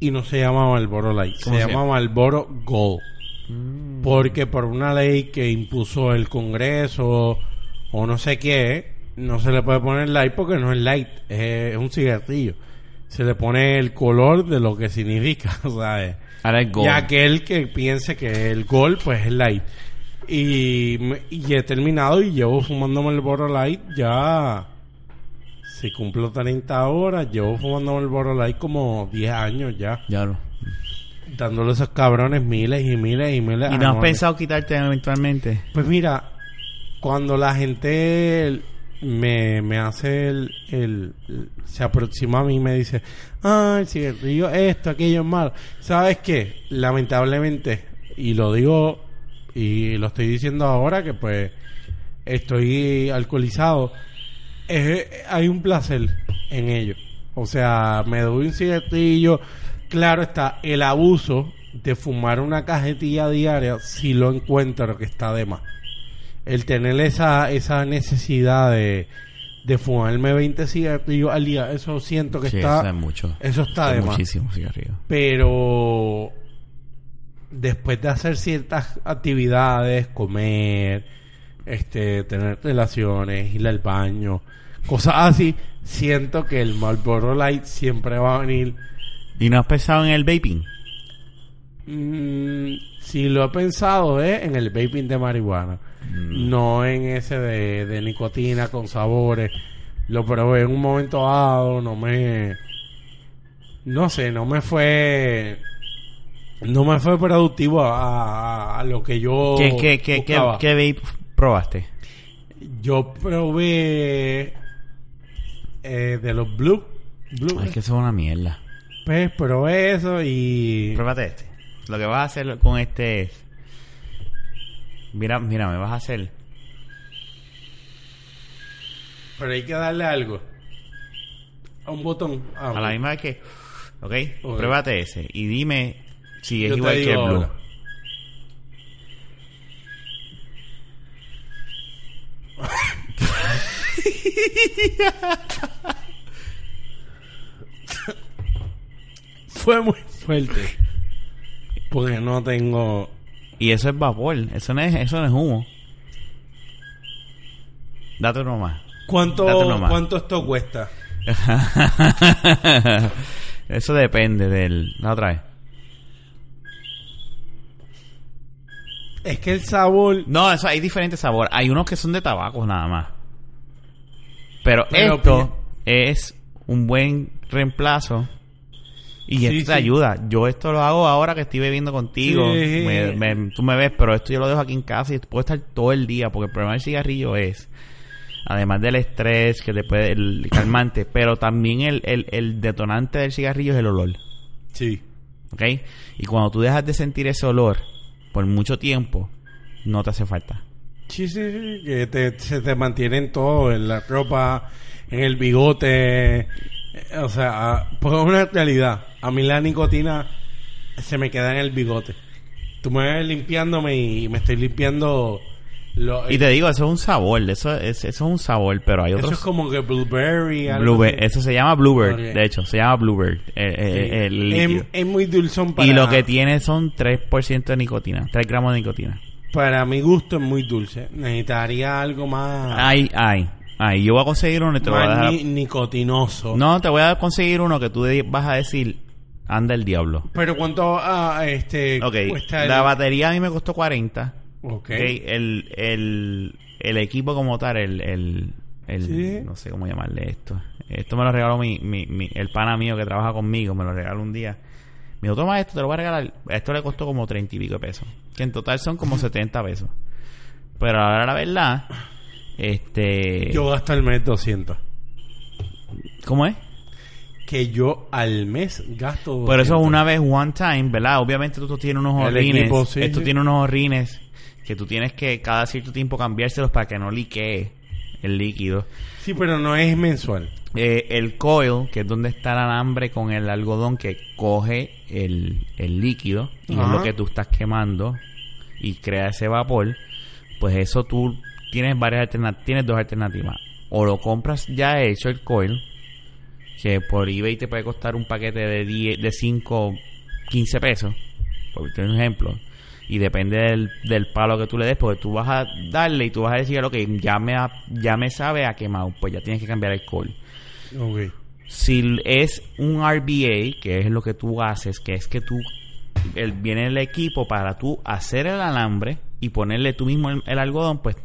y no se llama Marlboro Light, se ¿Cómo se llama llama? Marlboro Gold. Porque por una ley que impuso el Congreso o no sé qué, no se le puede poner light porque no es light, es, es un cigarrillo. Se le pone el color de lo que significa, <laughs> ¿sabes? Ahora es Gold. Y aquel que piense que el gol, pues es light. Y, y he terminado y llevo fumándome el Boro Light ya. Si cumplo 30 horas, llevo fumándome el Boro Light como 10 años ya. Ya lo. Dándole a esos cabrones miles y miles y miles ¿Y no has pensado quitarte eventualmente? Pues mira, cuando la gente me, me hace el, el- se aproxima a mí y me dice, ah, el cigarrillo, esto, aquello es malo. ¿Sabes qué? Lamentablemente, y lo digo y lo estoy diciendo ahora que pues estoy alcoholizado, es- hay un placer en ello. O sea, me doy un cigarrillo. Claro está, el abuso de fumar una cajetilla diaria, si lo encuentro que está de más. El tener esa, esa necesidad de, de fumarme 20 cigarrillos al día, eso siento que Sí, está... eso es mucho. Eso está Es de más. muchísimo cigarrillo. Pero después de hacer ciertas actividades, comer, este, tener relaciones, ir al baño, cosas así, siento que el Marlboro Light siempre va a venir. ¿Y no has pensado en el vaping? Mm, si lo he pensado es en el vaping de marihuana, Mm. no en ese de, de nicotina con sabores. Lo probé en un momento dado, no me, no sé, no me fue, no me fue productivo a, lo que yo ¿Qué, qué, qué, qué, qué vape probaste? Yo probé eh, de los blue, blue, Ay, es que eso es una mierda. Pues probé eso y Pruébate este. Lo que vas a hacer con este es... Mira, mira, me vas a hacer... pero hay que darle algo a un botón. Ah, A la misma vez que... ¿Ok? Pruébate ese. Y dime si es Yo igual que el blue. <laughs> Fue muy fuerte. Porque no tengo. Y eso es vapor. Eso no es, eso no es humo. Date uno más. ¿Cuánto, Date uno más. ¿cuánto esto cuesta? <laughs> eso depende del... La otra vez. Es que el sabor. No, eso hay diferentes sabores. Hay unos que son de tabaco nada más. Pero, Pero esto es un buen reemplazo. Y Sí, esto te sí. ayuda. Yo esto lo hago ahora que estoy bebiendo contigo. Sí. Me- me- tú me ves, pero esto yo lo dejo aquí en casa y puedo estar todo el día. Porque el problema del cigarrillo es, además del estrés, que te puede, el calmante, pero también el, el, el detonante del cigarrillo es el olor. Sí. ¿Ok? Y cuando tú dejas de sentir ese olor por mucho tiempo, no te hace falta. Sí, sí, sí, que te, se te mantiene en todo, en la ropa, en el bigote. Eh, O sea, pues es una realidad. A mí la nicotina se me queda en el bigote. Tú me ves limpiándome y me estoy limpiando. Lo, Y te digo, eso es un sabor, eso es, eso es un sabor, pero hay eso otros... es como que blueberry. así. eso se llama Bluebird, Ok. de hecho, se llama Bluebird, eh, eh, Sí. el líquido. es, es muy dulzón para... Y lo que tiene son 3% de nicotina, 3 gramos de nicotina. para mi gusto es muy dulce. Necesitaría algo más, Ay, ay, ay. Yo voy a conseguir uno y te voy a dejar. ni- nicotinoso. No, te voy a conseguir uno que tú vas a decir, anda el diablo. Pero cuánto ah, este Ok, cuesta el- la batería a mí me costó 40. Ok. Ok, el, el, el equipo como tal, el, el, el- Sí. no sé cómo llamarle esto. Esto me lo regaló mi, mi, mi- el pana mío que trabaja conmigo, me lo regaló un día. Me dijo, toma esto, te lo voy a regalar. Esto le costó como 30 y pico de pesos. Que en total son como 70 pesos. Pero ahora la verdad, este... Yo gasto al mes 200. ¿Cómo es? Que yo al mes gasto Por eso 200. una vez, one time, ¿verdad? Obviamente tú, tú tienes unos horrines. equipo, sí, esto sí. tiene unos horrines que tú tienes que cada cierto tiempo cambiárselos para que no liquee el líquido. Sí, pero no es mensual. Eh, el coil, que es donde está el alambre con el algodón que coge el, el líquido y es lo que tú estás quemando y crea ese vapor, pues eso tú tienes varias alternativas, tienes dos alternativas. O lo compras ya hecho el coil, que por eBay te puede costar un paquete de 10, de 5, 15 pesos, por un ejemplo. Y depende del, del palo que tú le des, porque tú vas a darle y tú vas a decir, ok, ya me, ha- ya me sabe a quemado, pues ya tienes que cambiar el coil. Ok. Si es un RBA, que es lo que tú haces, que es que tú el, viene el equipo para tú hacer el alambre y ponerle tú mismo el, el algodón, pues,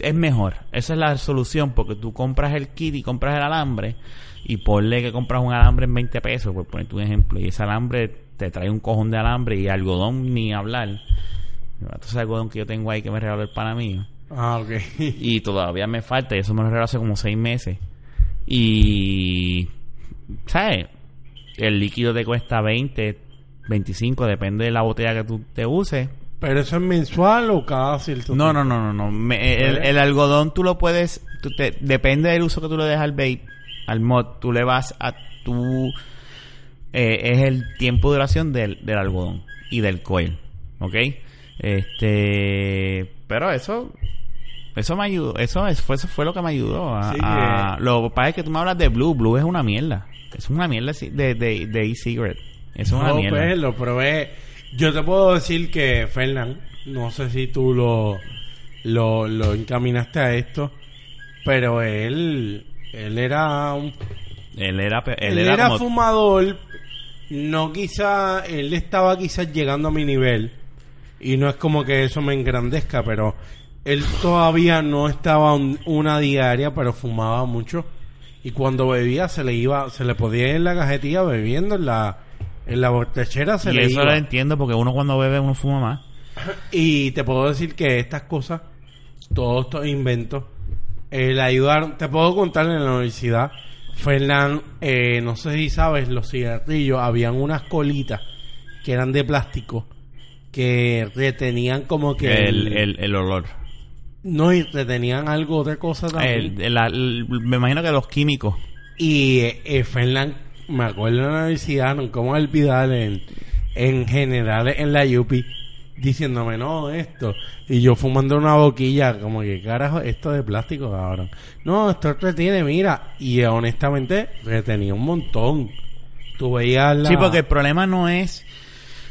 es mejor. Esa es la solución, porque tú compras el kit y compras el alambre y ponle que compras un alambre en 20 pesos, por ponerte un ejemplo, y ese alambre te trae un cojón de alambre y algodón ni hablar. Entonces algodón que yo tengo ahí que me regaló el pana mío. Ah, ok. <laughs> Y todavía me falta, y eso me lo regaló hace como seis meses. Y. ¿Sabes? El líquido te cuesta 20, 25, depende de la botella que tú te uses. ¿Pero eso es mensual o cada cierto No, no, no, no. no. Me- el, el algodón tú lo puedes. tú te- depende del uso que tú le des al vape, al mod. Tú le vas a tu. eh, es el tiempo de duración del, del algodón y del coil. ¿Ok? Este. Pero eso. Eso me ayudó. Eso, es- fue, eso fue lo que me ayudó. A, Sí, a- que- lo que pasa es que tú me hablas de Blue. Blue es una mierda. Es una mierda de, de, de e-cigarette. Es una No, mierda. pues, lo probé. Yo te puedo decir que Fernán, no sé si tú lo, lo, lo encaminaste a esto, pero él, él era un Él era, él él era, era, como- fumador, no quizá, él estaba quizás llegando a mi nivel y no es como que eso me engrandezca, pero él todavía no estaba un- una diaria, pero fumaba mucho y cuando bebía se le iba, se le podía ir en la cajetilla bebiendo en la en la botechera se y le eso iba. lo entiendo porque uno cuando bebe uno fuma más. <coughs> Y te puedo decir que estas cosas, todos estos inventos, eh, le ayudaron. Te puedo contar en la universidad, Fernán, eh, no sé si sabes, los cigarrillos, habían unas colitas que eran de plástico que retenían como que El, el, el olor. no y retenían algo otra cosa también la- me imagino que los químicos. y eh, eh, Fernán me acuerdo en la universidad no cómo olvidar en, en general en la UPI diciéndome no esto y yo fumando una boquilla como que carajo esto de plástico cabrón no esto retiene mira y honestamente retenía un montón tú veías la Sí, porque el problema no es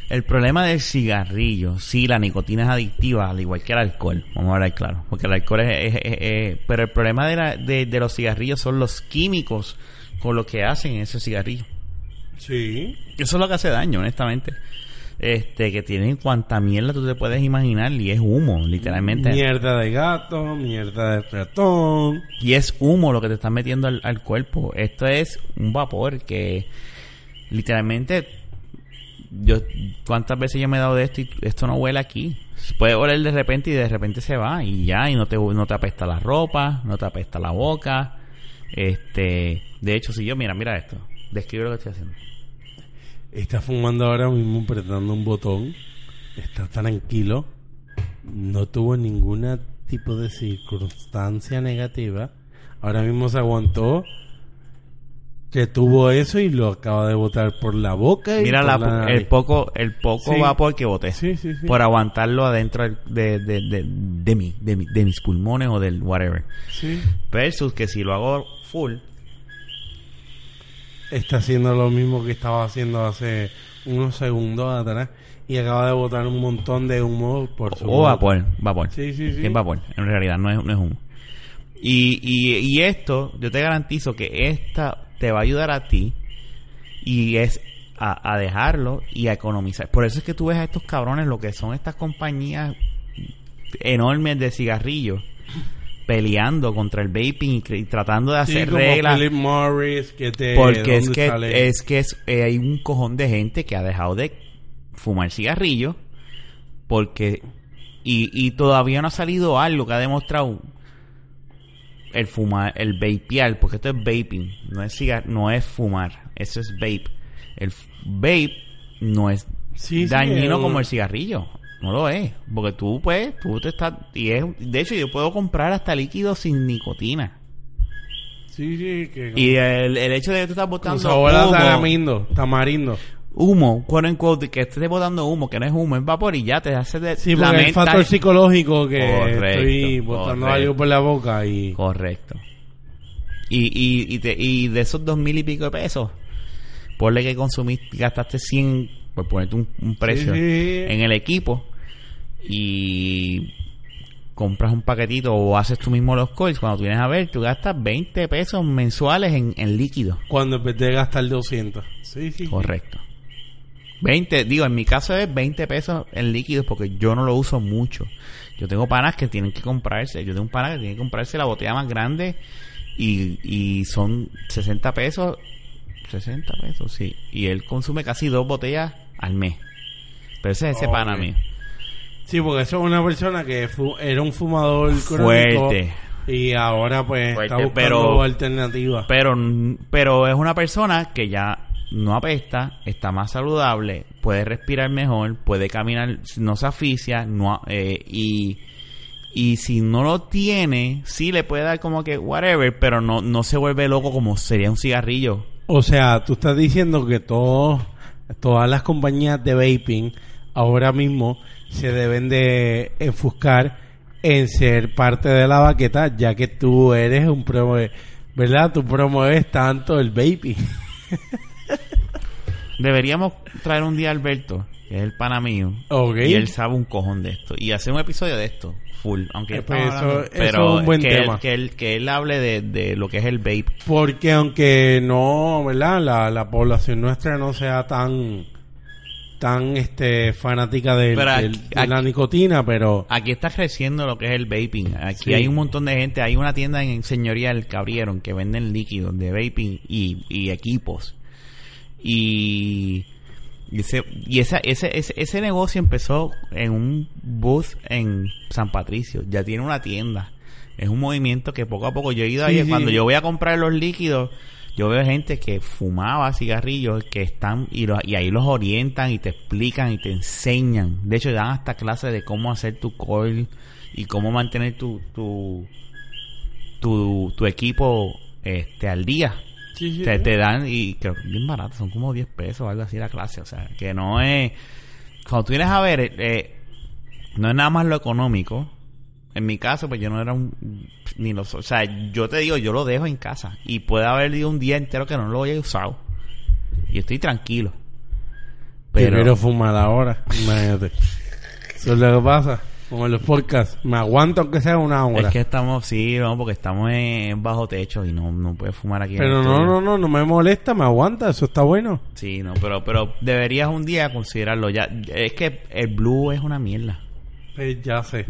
el problema del cigarrillo. Sí, la nicotina es adictiva, al igual que el alcohol. Vamos a hablar claro. Porque el alcohol es- pero el problema de, la- de, de los cigarrillos son los químicos con lo que hacen en ese cigarrillo. sí Eso es lo que hace daño, honestamente. Este, que tienen cuanta mierda tú te puedes imaginar y es humo, literalmente. mierda de gato mierda de ratón Y es humo lo que te están metiendo al, al cuerpo. Esto es un vapor que literalmente yo cuántas veces yo me he dado de esto y esto no huele aquí. Puede oler de repente y de repente se va y ya y no te no te apesta la ropa, no te apesta la boca. Este, de hecho si yo mira, mira esto. Describe lo que estoy haciendo. Está fumando ahora mismo apretando un botón. Está tranquilo. No tuvo ningún tipo de circunstancia negativa. Ahora mismo se aguantó. Que tuvo eso y lo acaba de botar por la boca. Y Mira por la, la el poco el poco Sí. vapor que boté. Sí, sí, sí. Por aguantarlo adentro de, de, de, de, mi, de, mi- de mis pulmones o del whatever. Versus que si lo hago full, Está haciendo lo mismo que estaba haciendo hace unos segundos atrás y acaba de botar un montón de humo por su O boca. vapor, vapor. Sí, sí, sí. Es vapor, en realidad no es, no es humo. Y, y, y esto, yo te garantizo que esta te va a ayudar a ti y es a, a dejarlo y a economizar. Por eso es que tú ves a estos cabrones, lo que son estas compañías enormes de cigarrillos, peleando contra el vaping y, tratando de Sí, hacer como reglas. Philip Morris, que te... Porque es ¿dónde que, sale? es que es- eh, hay un cojón de gente que ha dejado de fumar cigarrillo porque y, y todavía no ha salido algo que ha demostrado el fumar, el vapear, porque esto es vaping, no es cigar, no es fumar, eso es vape. El vape no es Sí, sí, dañino el- como el cigarrillo. No lo es, porque tú pues, tú te estás y es de hecho yo puedo comprar hasta líquido sin nicotina. Sí, sí, que... Y el, el hecho de que tú estás con botando sabor a tamarindo. Humo, quote unquote, que estés botando humo, que no es humo, es vapor y ya te hace de Sí, porque el factor psicológico que Correcto, estoy botando correcto. algo por la boca y... Correcto. Y, y, y, te- y de esos dos mil y pico de pesos, ponle que consumiste, gastaste 100, por ponerte un, un precio Sí, sí. en el equipo y compras un paquetito o haces tú mismo los coils, cuando tú vienes a ver, tú gastas 20 pesos mensuales en, en líquido. Cuando empecé a gastar 200. Sí, sí. Correcto. 20, digo, en mi caso es 20 pesos en líquidos porque yo no lo uso mucho. Yo tengo panas que tienen que comprarse, yo tengo un pana que tiene que comprarse la botella más grande y, y son 60 pesos, 60 pesos, sí. Y él consume casi dos botellas al mes. Pero ese es ese Ok. pana mío. Sí, porque eso es una persona que fu- era un fumador crónico Fuerte. y ahora pues Fuerte, está buscando pero- alternativas. Pero, pero es una persona que ya no apesta, está más saludable, puede respirar mejor, puede caminar, no se asfixia, eh, y, y si no lo tiene, sí le puede dar como que whatever, pero no, no se vuelve loco como sería un cigarrillo. O sea, tú estás diciendo que todos, todas las compañías de vaping ahora mismo se deben de enfuscar en ser parte de la baqueta, ya que tú eres un promo, ¿verdad? Tú promueves tanto el vaping. <laughs> Deberíamos traer un día a Alberto, que es el pana mío, y él sabe un cojón de esto, y hacer un episodio de esto, full, aunque Eh, ya pues eso- eso pero es un buen que, tema. Él, que, él, que él hable de, de lo que es el vape. Porque aunque no, ¿verdad? La, la población nuestra no sea tan tan este fanática del- Pero del- de la aquí- nicotina, pero Aquí está creciendo lo que es el vaping. Aquí Sí. hay un montón de gente. Hay una tienda en Señorial que abrieron que venden líquidos de vaping y, y equipos. Y, y, ese, y esa, ese, ese, ese negocio empezó en un booth en San Patricio. Ya tiene una tienda. Es un movimiento que poco a poco yo he ido ahí. sí. Cuando yo voy a comprar los líquidos, yo veo gente que fumaba cigarrillos que están y, los- y ahí los orientan y te explican y te enseñan. De hecho, dan hasta clases de cómo hacer tu coil y cómo mantener tu tu, tu, tu equipo este al día. Sí, sí, te, sí. te dan y que bien barato, son como 10 pesos o algo así la clase. O sea, que no es. Cuando tú vienes a ver, eh, eh, no es nada más lo económico. En mi caso, pues yo no era un. Ni lo, o sea, yo te digo, yo lo dejo en casa. Y puede haber ido un día entero que no lo haya usado. Y estoy tranquilo. Pero. quiero fumar ahora, imagínate. Eso es <laughs> lo que pasa. Como en los podcasts, me aguanto aunque sea una hora. Es que estamos, sí, no, porque estamos en bajo techo y no, no puedes fumar aquí. pero no, no, no, no me molesta, me aguanta, eso está bueno. Sí, no, pero, pero deberías un día considerarlo. ya Es que el blue es una mierda. Pues ya sé.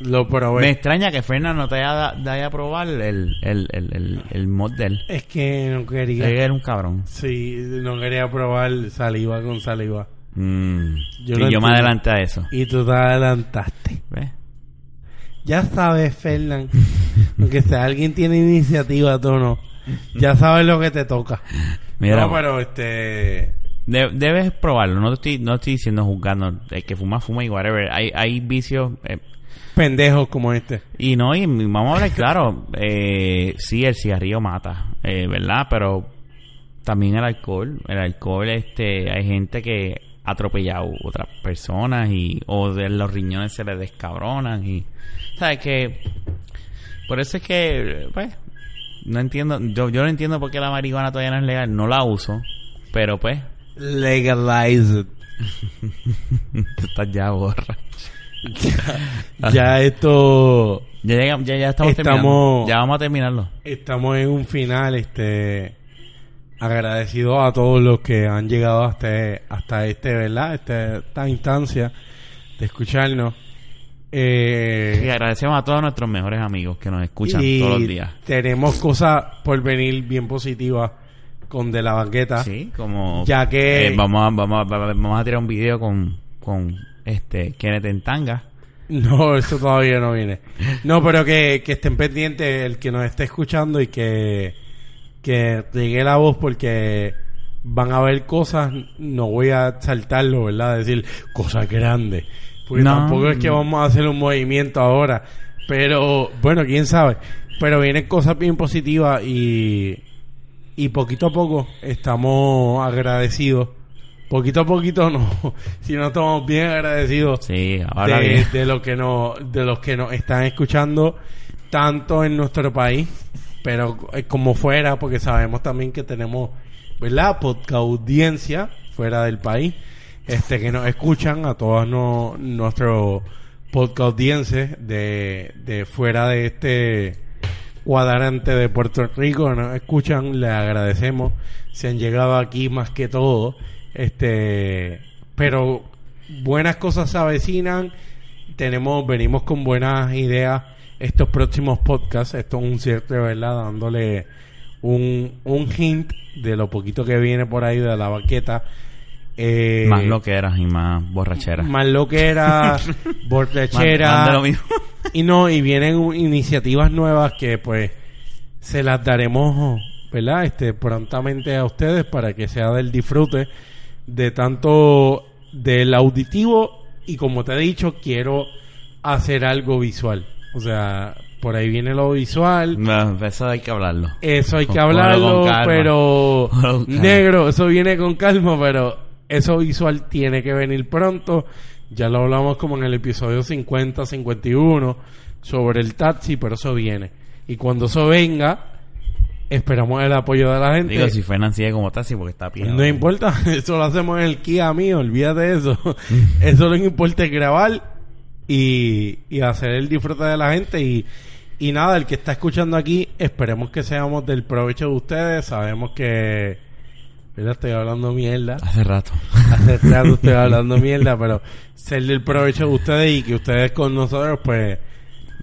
Lo Me probé. extraña que Fernan no te haya da- dado a probar el, el, el, el, el mod de él. Es que no quería. Él era un cabrón. Sí, no quería probar saliva con saliva. Mm. Yo Sí, lo yo me adelanté a eso. Y tú te adelantaste. ¿Ves? Ya sabes, Fernán, <laughs> aunque sea alguien tiene iniciativa, tú no. Ya sabes lo que te toca. Mira, no, pero este... de- debes probarlo. No te estoy, no estoy diciendo juzgando. El que fuma, fuma y whatever. Hay, hay vicios. eh, Pendejos como este. Y no, y vamos a hablar <laughs> claro, eh, sí, el cigarrillo mata, eh, ¿verdad? Pero también el alcohol, el alcohol, este, hay gente que atropellado otras personas y, o de los riñones se les descabronan y, ¿sabes que Por eso es que, pues, no entiendo, yo, yo no entiendo por qué la marihuana todavía no es legal, no la uso, pero pues, Legalize it. <laughs> Tú estás ya borra. Ya, ya esto Ya, ya, ya estamos, Estamos- terminando. Ya vamos a terminarlo. estamos en un final este agradecido a todos los que han llegado hasta hasta este verdad este, esta instancia de escucharnos eh, Y agradecemos a todos nuestros mejores amigos que nos escuchan y todos los días. tenemos cosas por venir bien positivas con de la banqueta Sí, como... ya que eh, vamos, a, vamos, a, vamos a tirar un video con, con este Kenneth en tanga. No, eso todavía no viene. No, pero que, que estén pendientes el que nos esté escuchando y que, que llegue la voz porque van a ver cosas, no voy a saltarlo, ¿verdad? Decir cosas grandes. Porque No. tampoco es que vamos a hacer un movimiento ahora. Pero, bueno, quién sabe. Pero vienen cosas bien positivas y, y poquito a poco estamos agradecidos. Poquito a poquito no, <laughs> si no estamos bien agradecidos Sí, ahora de, bien. de lo que nos de los que nos están escuchando tanto en nuestro país pero eh, como fuera porque sabemos también que tenemos verdad podcast audiencia fuera del país este que nos escuchan a todos no, nuestros podcast de, de fuera de este cuadrante de Puerto Rico nos escuchan les agradecemos se han llegado aquí más que todo este pero buenas cosas se avecinan tenemos venimos con buenas ideas estos próximos podcasts esto es un cierre verdad dándole un, un hint de lo poquito que viene por ahí de la baqueta eh, más lo que eras y más borrachera. más lo que era borrachera <laughs> Más- más de lo mismo. y no, y vienen iniciativas nuevas que pues se las daremos, ¿verdad? Este prontamente a ustedes para que sea del disfrute de tanto del auditivo y como te he dicho, quiero hacer algo visual. O sea, por ahí viene lo visual. No, eso hay que hablarlo. Eso hay que hablarlo, pero negro, eso viene con calma, pero eso visual tiene que venir pronto. Ya lo hablamos como en el episodio 50, 51 sobre el taxi, pero eso viene. Y cuando eso venga, esperamos el apoyo de la gente. Digo, si fue Nancy como taxi porque está pillado. No importa, <laughs> eso lo hacemos en el Kia mío, olvídate de eso. <laughs> eso lo que importa es grabar y, y hacer el disfrute de la gente y, y nada, el que está escuchando aquí, esperemos que seamos del provecho de ustedes, sabemos que mira, estoy hablando mierda, Hace rato. hace rato estoy <laughs> hablando mierda, pero ser del provecho de ustedes y que ustedes con nosotros, pues,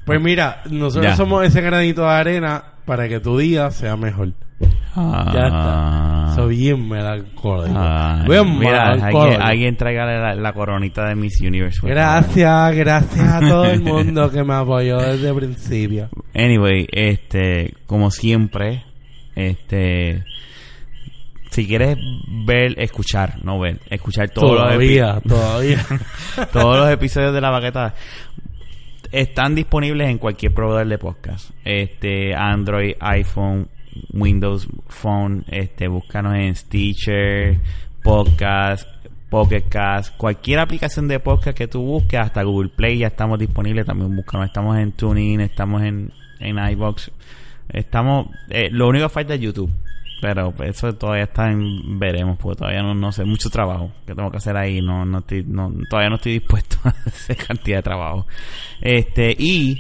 pues mira, nosotros Ya. somos ese granito de arena para que tu día sea mejor. Ah. Ya está. Soy bien melancólico. Ay, Bien mira, alguien, alguien tráigale la, la coronita de Miss Universe. Gracias, gracias a todo el <laughs> mundo que me apoyó desde el principio. Anyway, este, como siempre, este, si quieres ver, escuchar, no ver, escuchar todos los Todavía, todavía. <laughs> todos los episodios de la baqueta están disponibles en cualquier proveedor de podcast. Este, Android, iPhone, Windows Phone, este, búscanos en Stitcher, Podcast, Pocket Cast, cualquier aplicación de podcast que tú busques, hasta Google Play ya estamos disponibles, también búscanos, estamos en TuneIn, estamos en, en iBox, estamos, eh, lo único que falta es YouTube. Pero eso todavía está en veremos, porque todavía no, no sé, mucho trabajo que tengo que hacer ahí, no, no estoy, no, todavía no estoy dispuesto <laughs> a hacer cantidad de trabajo. Este, y,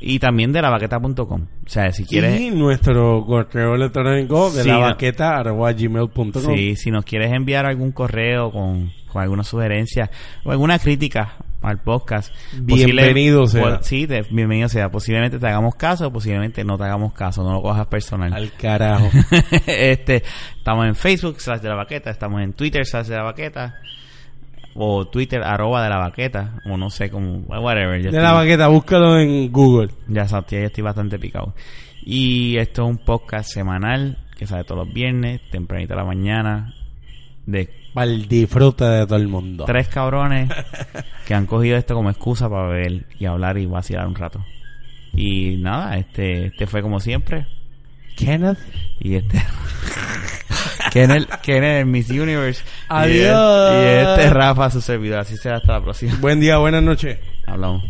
y también de la baqueta.com. O sea, si quieres, Y nuestro correo electrónico de Sí, la no. baqueta arroba gmail.com. sí, si nos quieres enviar algún correo con, con alguna sugerencia o alguna crítica al podcast, Bienvenido sea. sí, te- bienvenido sea. Posiblemente te hagamos caso, posiblemente no te hagamos caso, no lo cojas personal. Al carajo. <laughs> este, estamos en Facebook, slash de la baqueta, estamos en Twitter, slash de la baqueta, o Twitter, arroba de la baqueta, o no sé cómo, whatever. De estoy- la baqueta, búscalo en Google. Ya sabes, ya estoy bastante picado. Y esto es un podcast semanal que sale todos los viernes, tempranito a la mañana, de Para el disfrute de todo el mundo. tres cabrones <laughs> que han cogido esto como excusa para beber y hablar y vacilar un rato. Y nada, este, este fue como siempre. Kenneth. Y este. <laughs> Kenneth, Kenneth Miss Universe. Y Adiós. este- Y este Rafa, su servidor. Así será hasta la próxima. Buen día, buenas noches. Hablamos.